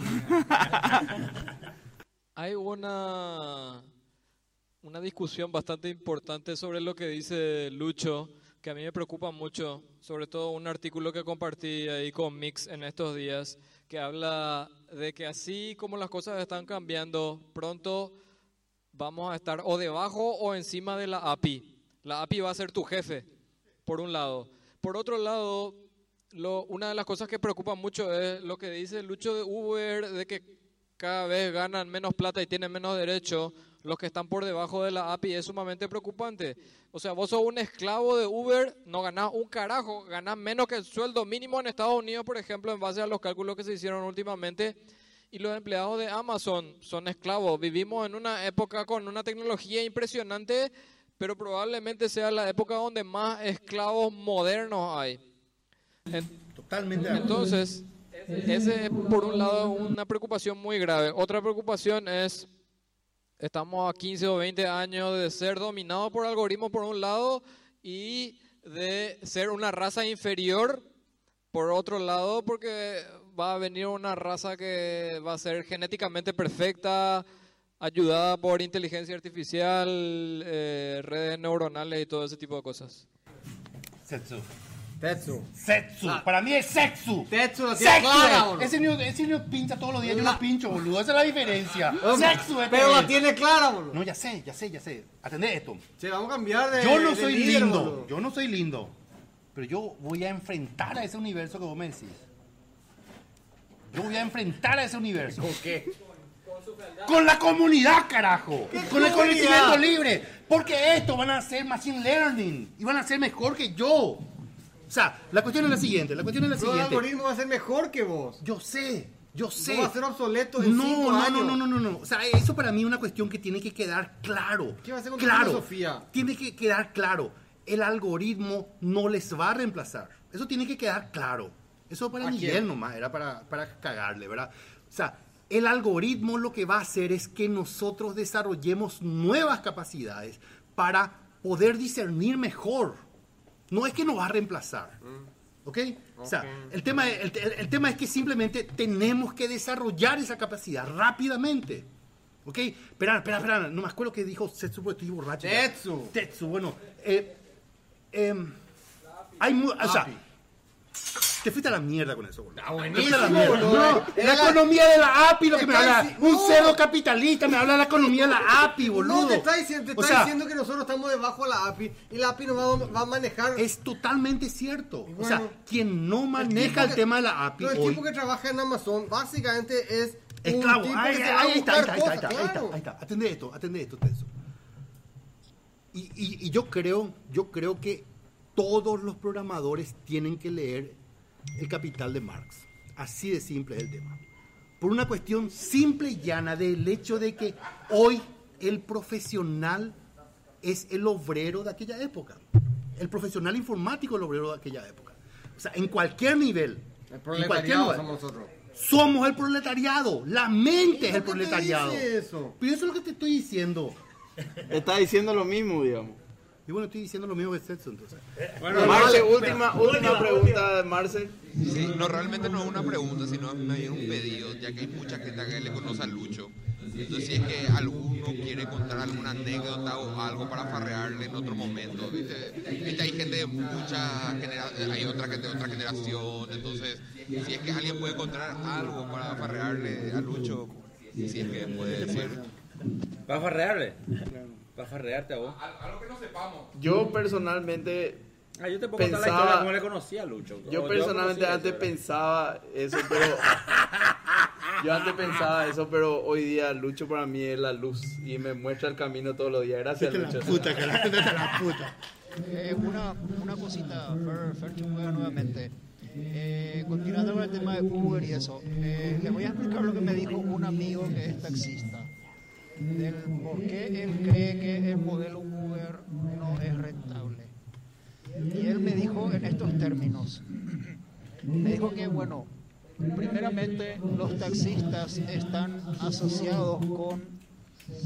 Hay una, una discusión bastante importante sobre lo que dice Lucho, que a mí me preocupa mucho, sobre todo un artículo que compartí ahí con Mix en estos días, que habla de que así como las cosas están cambiando, pronto vamos a estar o debajo o encima de la API. La API va a ser tu jefe, por un lado. Por otro lado, lo- una de las cosas que preocupa mucho es lo que dice Lucho de Uber, de que cada vez ganan menos plata y tienen menos derechos. Los que están por debajo de la API es sumamente preocupante. O sea, vos sos un esclavo de Uber, no ganás un carajo, ganás menos que el sueldo mínimo en Estados Unidos, por ejemplo, en base a los cálculos que se hicieron últimamente. Y los empleados de Amazon son esclavos. Vivimos en una época con una tecnología impresionante, pero probablemente sea la época donde más esclavos modernos hay. En- Totalmente. Entonces, ese es por un lado una preocupación muy grave. Otra preocupación es, estamos a 15 o 20 años de ser dominados por algoritmos por un lado y de ser una raza inferior por otro lado, porque va a venir una raza que va a ser genéticamente perfecta, ayudada por inteligencia artificial, eh, redes neuronales y todo ese tipo de cosas. Tetsu. Setsu. Para mí es sexu. Tetsu lo tiene Sexu. clara, es. boludo. Ese niño, ese niño pincha todos los días, yo La- no pincho, boludo. Esa es la diferencia. Sexu. este pero la es. tiene clara, boludo. No, ya sé, ya sé, ya sé. Atendé esto. Che, vamos a cambiar de. Yo no de soy líder, lindo. boludo. Yo no soy lindo. Pero yo voy a enfrentar a ese universo que vos me decís. Yo voy a enfrentar a ese universo. ¿Con qué? Con la comunidad, carajo. ¿Qué Con el conocimiento libre. Porque esto van a hacer machine learning. Y van a ser mejor que yo. O sea, la cuestión es la siguiente. La cuestión es la Pero el siguiente. algoritmo va a ser mejor que vos. Yo sé, yo sé. No va a ser obsoleto en no, cinco no, años. No, no, no, no, no. O sea, eso para mí es una cuestión que tiene que quedar claro. ¿Qué va a hacer con claro. filosofía? Tiene que quedar claro. El algoritmo no les va a reemplazar. Eso tiene que quedar claro. Eso para ¿A Miguel nomás, era para, para cagarle, ¿verdad? O sea, el algoritmo lo que va a hacer es que nosotros desarrollemos nuevas capacidades para poder discernir mejor. No es que nos va a reemplazar. ¿Ok? O sea, el tema, el, el- el tema es que simplemente tenemos que desarrollar esa capacidad rápidamente. ¿Ok? Espera, espera, espera. No me acuerdo que dijo Setsu porque estoy borracho. Tetsu. Tetsu, bueno. eh, em, hay o sea, Te fuiste a la mierda con eso, boludo. buenísimo, Te fuiste a la mierda. No, la la- economía de la API, lo que me habla. Un no. cerdo capitalista me habla de la economía de la API, boludo. No, te está diciendo, te O está sea, diciendo que nosotros estamos debajo de la API y la API nos va, va a manejar. Es totalmente cierto. o sea, quien no maneja el, que- tema de la API pero el hoy. tipo que trabaja en Amazon básicamente es Esclavo. un Ahí, que está, ahí está, ahí está, ahí está, ahí está. Atende esto, atende esto, Tenso. Y, y- y yo creo, yo creo que todos los programadores tienen que leer El Capital de Marx. Así de simple es el tema. Por una cuestión simple y llana del hecho de que hoy el profesional es el obrero de aquella época. El profesional informático es el obrero de aquella época. O sea, en cualquier nivel. El en cualquier proletariado lugar. somos nosotros. Somos el proletariado. La mente es el ¿Por qué te proletariado. Pero eso es lo que te estoy diciendo. Está diciendo lo mismo, digamos. Y bueno, estoy diciendo lo mismo que Stetson, entonces. Bueno, Marce, última, última pregunta, Marce. Sí, no, realmente no es una pregunta, sino más bien un pedido, ya que hay mucha gente que le conoce a Lucho. Entonces, si es que alguno quiere contar alguna anécdota o algo para farrearle en otro momento, ¿viste? Viste, hay gente de mucha generación, hay otra gente de otra generación, entonces, si es que alguien puede contar algo para farrearle a Lucho, si es que puede decir. ¿Para farrearle? ¿Para farrearte a vos? Algo que no sepamos. Yo personalmente Ah, yo te puedo contar la historia cómo le conocí a Lucho. Yo personalmente conocí antes eso, pensaba eso, pero yo antes pensaba eso, pero hoy día Lucho para mí es la luz y me muestra el camino todos los días. Gracias, a la Lucho. puta, carajo, vete a la puta. Eh, una, una cosita, Fer, Fer Chunga, nuevamente. Eh, continuando con el tema de Uber y eso, eh, les voy a explicar lo que me dijo un amigo que es taxista. Del por qué él cree que el modelo Uber no es rentable. Y él me dijo en estos términos. Me dijo que, bueno, primeramente los taxistas están asociados con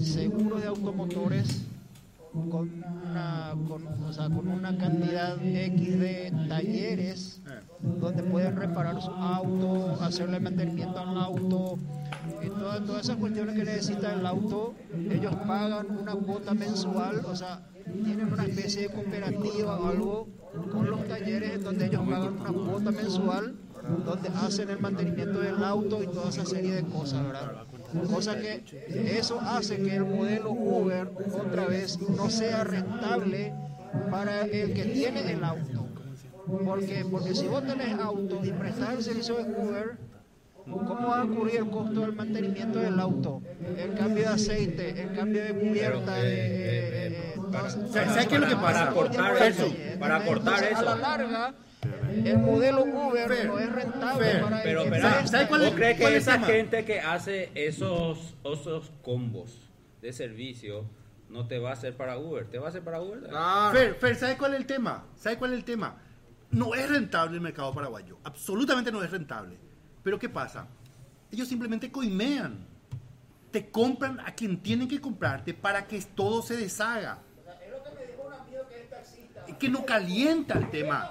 seguros de automotores con una, con, con una cantidad X de talleres donde pueden reparar su auto, hacerle mantenimiento al auto, y todas, todas esas cuestiones que necesita el auto, ellos pagan una cuota mensual, o sea, tienen una especie de cooperativa o algo con los talleres en donde ellos pagan una cuota mensual donde hacen el mantenimiento del auto y toda esa serie de cosas, ¿verdad? Cosa que eso hace que el modelo Uber otra vez no sea rentable para el que tiene el auto. Porque, porque si vos tenés auto y prestás el servicio de Uber, ¿cómo va a cubrir el costo del mantenimiento del auto? El cambio de aceite, el cambio de cubierta, eh, eh, ¿Sabes qué es lo que pasa? Para eso, para cortar entonces, eso. A la larga, el modelo Uber no es rentable Fer, para el Pero, que espera, presta. ¿vos crees que cuál es el esa tema? gente que hace esos, esos combos de servicio no te va a hacer para Uber? ¿Te va a hacer para Uber? Fer, Fer, ¿sabes cuál es el tema? ¿Sabes cuál es el tema? No es rentable el mercado paraguayo. Absolutamente no es rentable. Pero ¿qué pasa? Ellos simplemente coimean. Te compran a quien tienen que comprarte para que todo se deshaga. Es lo que me dijo un amigo que es taxista. Es que no calienta el tema.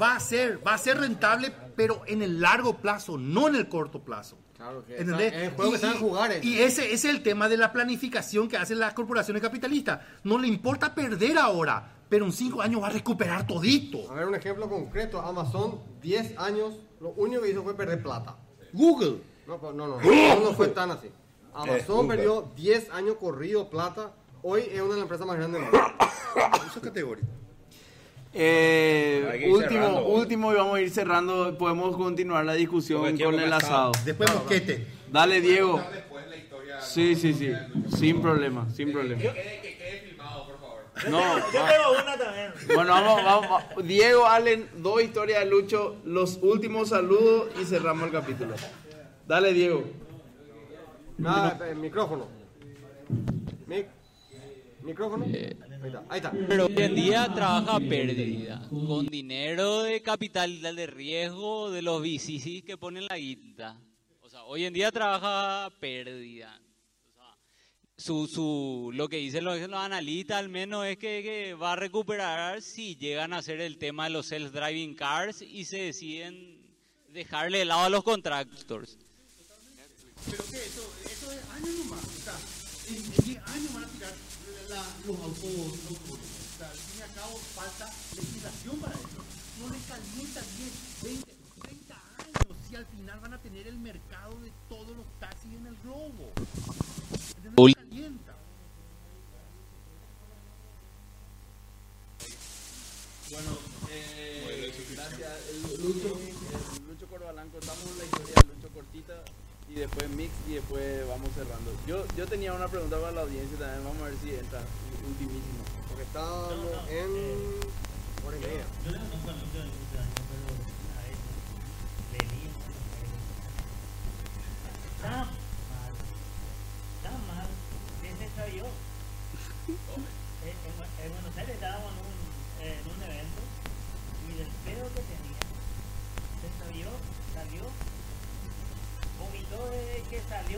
Va a ser Va a ser, rentable, pero en el largo plazo, no en el corto plazo. Claro que es el juego que jugar y ese, ese es el tema de la planificación que hacen las corporaciones capitalistas. No le importa perder ahora, pero en cinco años va a recuperar todito. A ver, un ejemplo concreto. Amazon, 10 años, lo único que hizo fue perder plata. Google. No, no, no, no, Google. no, no fue tan así. Eh, Amazon perdió 10 años corrido plata. Hoy es una de las empresas más grandes del mundo. Eso es categoría. Eh, último, cerrando. último y vamos a ir cerrando. Podemos continuar la discusión con el asado. Después mosquete. Dale, Diego. Sí, sí, sí. Sin problema, sin problema. Que quede filmado, por favor. No, Yo tengo una también. Bueno, vamos, vamos, vamos. Diego, Allen, dos historias de Lucho, los últimos saludos y cerramos el capítulo. Dale, Diego. Nada, el micrófono. Mic. Micrófono. Eh, Ahí está. Ahí está. Pero hoy en día trabaja pérdida, con dinero de capital de riesgo de los VCs que ponen la guita. O sea, hoy en día trabaja pérdida. Su, su, lo que dicen los, los analistas al menos es que, que va a recuperar si llegan a hacer el tema de los self-driving cars y se deciden dejarle de lado a los contractors. Pero que eso, eso es años nomás. O sea, en, 10 años van a tirar la- los autos, los. O sea, al fin y al cabo falta y después mix y después vamos cerrando. Yo, yo tenía una pregunta para la audiencia también, vamos a ver si entra, ultimísimo. Porque estábamos en hora y media. Yo le conozco a Lucho de muchos años, pero a él le di Está mal, está mal, que se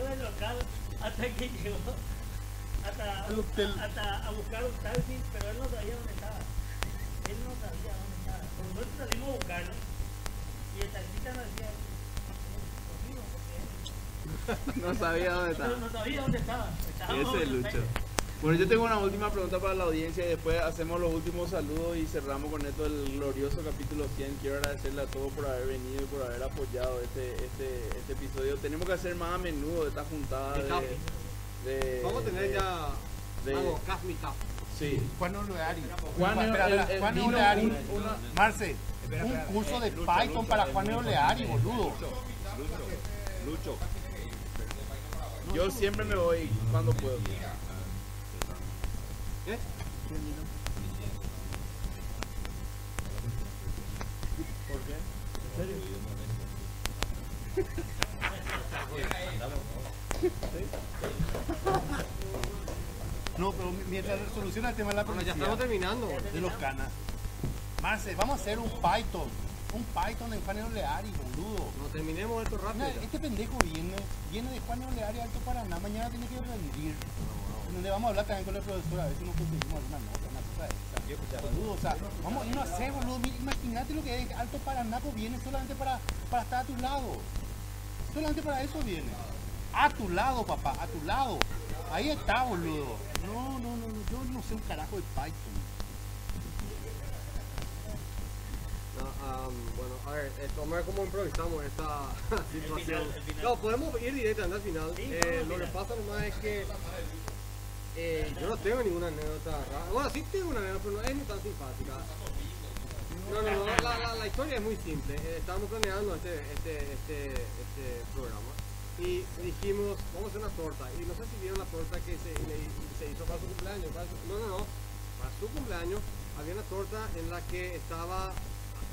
del local hasta que llegó hasta, hotel. hasta a buscar un taxi, pero él no sabía dónde estaba. Él no sabía dónde estaba. Por suerte salimos a buscarlo y el taxista nos decía, "Conmigo, porque No sabía dónde estaba. No, no sabía dónde estaba. Estábamos Ese es Lucho. Bueno, yo tengo una última pregunta para la audiencia y después hacemos los últimos saludos y cerramos con esto el glorioso capítulo 100. Quiero agradecerle a todos por haber venido y por haber apoyado este, este, este episodio. Tenemos que hacer más a menudo esta juntada de, de- Vamos a tener de- ya de- algo. Sí. Juan Oleari. Juan Juan Oleari. un- una- Marce, un curso de Lucho, Python Lucho, para Juan Lucho, Oleari, boludo. Lucho. Yo siempre me voy cuando puedo. ¿Eh? ¿Por qué? ¿En serio? No, pero mientras soluciona el tema de la Bueno, policía. ya estamos terminando. De los canas. Marce, vamos a hacer un Python. Un Python en Juan Oleari, boludo. No terminemos esto rápido. Mira, este pendejo viene, viene de Juan Oleari Alto Paraná, mañana tiene que rendir. Donde vamos a hablar también con el profesor a ver si nos conseguimos alguna nota, una cosa de esa. Boludo, o sea, vamos a irnos a hacer, boludo. Imagínate lo que es Alto Paraná, pues viene solamente para, para estar a tu lado. Solamente para eso viene. A tu lado, papá, a tu lado. Ahí está, boludo. No, no, no, no, yo no sé un carajo de Python. No, am, bueno, a ver, eh, a ver cómo improvisamos esta situación. final, el final. No, podemos ir directamente al final. Sí, Eh, lo que pasa nomás es que eh, yo no tengo ninguna anécdota rara. Bueno, sí tengo una anécdota, pero no es ni tan simpática. No, no, no, la, la, historia es muy simple. Eh, estábamos planeando este, este, este, este programa y dijimos, vamos a hacer una torta. Y no sé si vieron la torta que se, se hizo para su cumpleaños. no, no, no. Para su cumpleaños había una torta en la que estaba,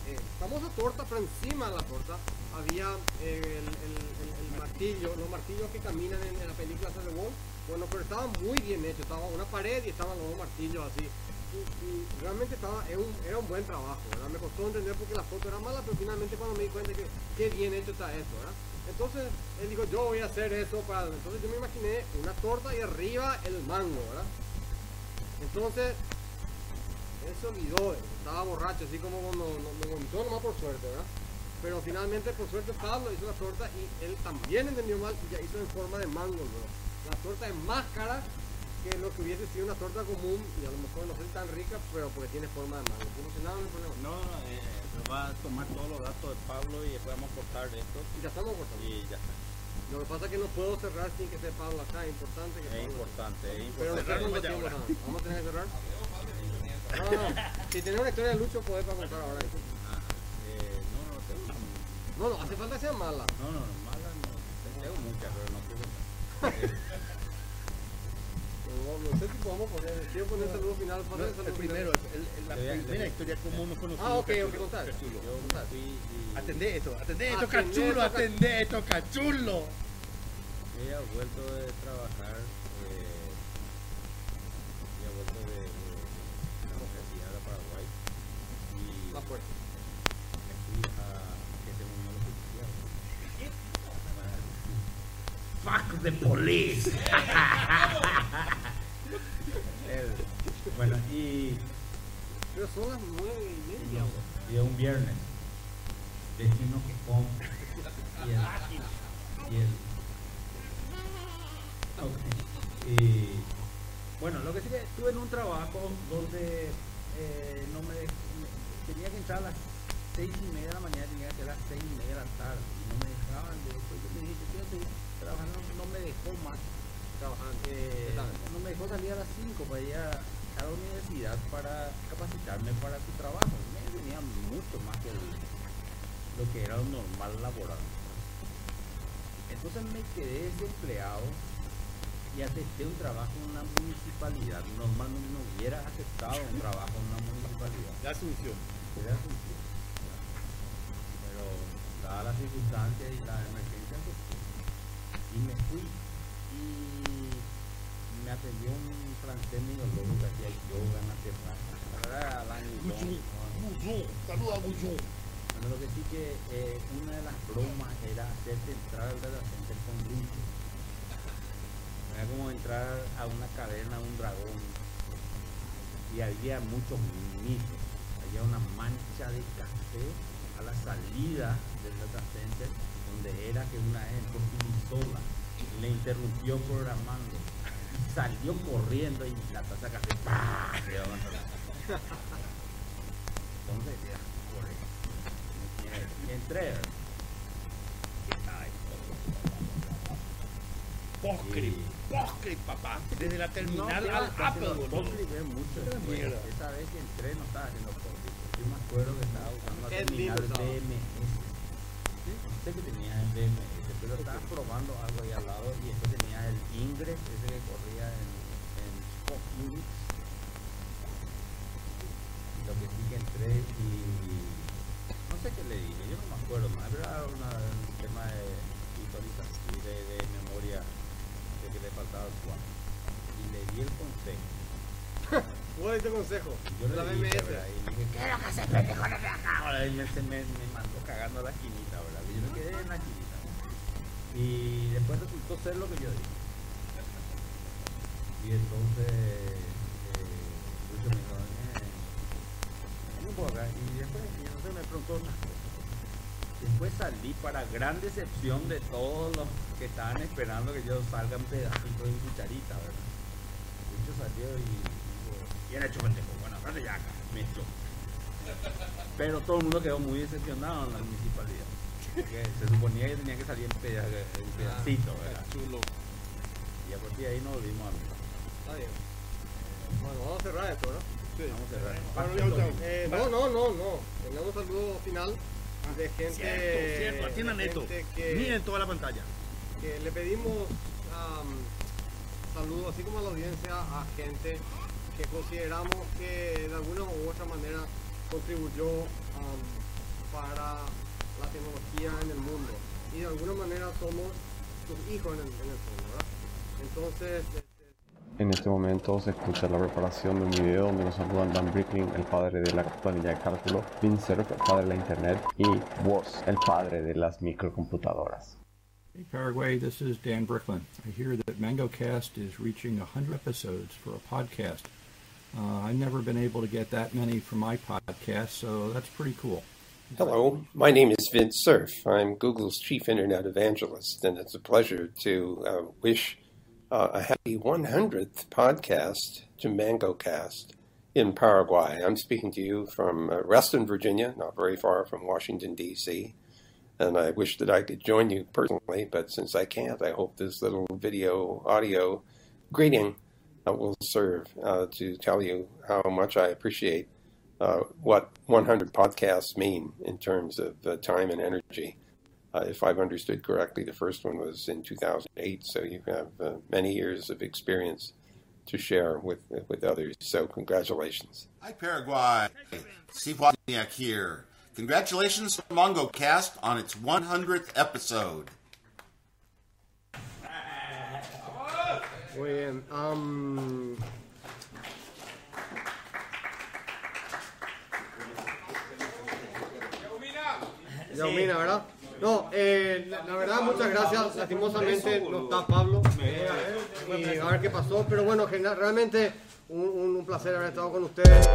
eh, famosa torta, pero encima de la torta había eh, el, el- el- martillo, los martillos que caminan en, la película Star Wars. Bueno, pero estaba muy bien hecho. Estaba una pared y estaban los dos martillos así. Y, realmente estaba, era un, buen trabajo, ¿verdad? Me costó entender porque la foto era mala, pero finalmente cuando me di cuenta que qué bien hecho está esto, ¿verdad? Entonces él dijo, yo voy a hacer eso para... Entonces yo me imaginé una torta y arriba el mango, ¿verdad? Entonces él se olvidó, estaba borracho, así como no, no, no vomitó nomás por suerte, ¿verdad? Pero finalmente, por suerte, Pablo hizo la torta y él también entendió mal y ya hizo en forma de mango, ¿no? La torta es más cara que lo que hubiese sido una torta común y a lo mejor no es tan rica, pero porque tiene forma de mango. ¿Cómo se llama el problema? No, no, eh, nos va a tomar todos los datos de Pablo y después vamos a cortar esto. Y ya estamos cortando. Y ya está. Lo que pasa es que no puedo cerrar sin que esté Pablo acá, es importante que Es importante, es Pero no importante. tiempo Ahora. estamos. Vamos a tener que cerrar. No, no, si tenés una historia de Lucho, podés para contar ahora. Eh, no, no, tengo No, no, hace falta que sea mala. No, no, no, mala no. Tengo muchas, pero no No, no sé si podemos poner, quiero poner el saludo final. No, pasa el saludo primero, final. el- el- la primera historia, cómo nos conocimos. Ah, ok. Cachulo. Y Atendé esto, atendé esto, cachulo, atendé esto, cachulo. ella ha vuelto de trabajar, Fuck the police. Bueno, y Pero son las nueve y media. güey. y un viernes vecino que y el y el Ok. y bueno lo que sí que estuve en un trabajo donde eh, no me, me- tenía que entrar a las seis y media de la mañana, tenía que ser a las seis y media de la tarde. Y no me dejaban, después yo le dije, seguir trabajando, no me dejó más. Eh, no me dejó salir a las 5 para ir a, a la universidad para capacitarme para su trabajo. Me venía mucho más que el- lo que era lo normal laboral. Entonces me quedé desempleado y acepté un trabajo en una municipalidad. Normalmente no hubiera aceptado un trabajo en una municipalidad. De Asunción. Asunción. Pero dadas las circunstancias y la emergencia, y me fui. Y me atendió un francés medio loco que hacía yoga en la terraza. Alain saluda a. Bueno, lo que sí que eh, una de las bromas era hacerte entrar al center con luces. Era como entrar a una caverna, a un dragón. Y había muchos mitos. Había una mancha de café a la salida del data center, donde era que una vez entró sola le interrumpió programando. Salió corriendo y la taza café ¡pah! Entonces, ya, corre. Entré. Postre, postre, papá. Desde la terminal no, al Apple, postres ven mucho. Esa vez que entré no estaba haciendo postres. Yo me acuerdo que estaba usando la terminal lindo sé que tenía el BMS, pero estaba probando algo ahí al lado y después tenía el Ingress, ese que corría en, en Spot Unix. Lo que sí que entré y no sé qué le dije, yo no me acuerdo más, pero era una- un tema de y de, de memoria de que le faltaba el cuadro. Y le di el consejo. ¿Vos diste consejo? Yo le la dije, BMS. ¿verdad? Y le dije, ¿qué es lo que hace pendejo no te acá? Ahora él me, se me, mandó cagando a la esquinita, la esquinita. Y después resultó ser lo que yo dije. Y entonces, eh, Lucho me dijo, eh, un poco. Y después, y entonces me preguntó unas cosas. Después salí para gran decepción de todos los que estaban esperando que yo salga en pedacitos en cucharita, ¿verdad? Lucho salió y dijo, bien hecho pendejo, bueno, ahora ya acá, me echó. Pero todo el mundo quedó muy decepcionado en la municipalidad. Porque se suponía que tenía que salir en, peda- en pedacitos, ¿verdad? Chulo. Y a partir de ahí nos volvimos amigos. Está bien. Bueno, vamos a cerrar esto, ¿no? Vamos a cerrar. Bueno, eh, no, no, no, no. Tengamos un saludo final de gente. Cierto, cierto, atiendan de esto. gente que- Miren toda la pantalla. que le pedimos am, saludos, así como a la audiencia, a gente que consideramos que de alguna u otra manera contribuyó am, para la tecnología en el mundo. Y de alguna manera somos sus hijos en el, en el fondo, ¿verdad? Entonces, En este momento se escucha la preparación de un video donde nos saludan Dan Brickling, el padre de la planilla de cálculo, Vince Cerf, el padre de la internet, y Woz, el padre de las microcomputadoras. Hey Paraguay, this is Dan Bricklin. I hear that MangoCast is reaching 100 episodes for a podcast. Uh, I've never been able to get that many for my podcast, so that's pretty cool. Hello, my name is Vince Cerf. I'm Google's chief internet evangelist, and it's a pleasure to uh, wish uh, a happy 100th podcast to MangoCast in Paraguay. I'm speaking to you from uh, Reston, Virginia, not very far from Washington, D.C. And I wish that I could join you personally, but since I can't, I hope this little video audio greeting uh, will serve uh, to tell you how much I appreciate uh, what 100 podcasts mean in terms of uh, time and energy. Uh, if I've understood correctly, the first one was in 2008, so you have uh, many years of experience to share with with others. So congratulations. Hi, Paraguay. Steve Wozniak here. Congratulations to MongoCast on its 100th episode. Muy bien. Yaumina, ¿verdad? No, eh, la, la verdad, muchas gracias. Lastimosamente no está Pablo. eh, y a ver qué pasó. Pero bueno, realmente un, un- un placer haber estado con ustedes.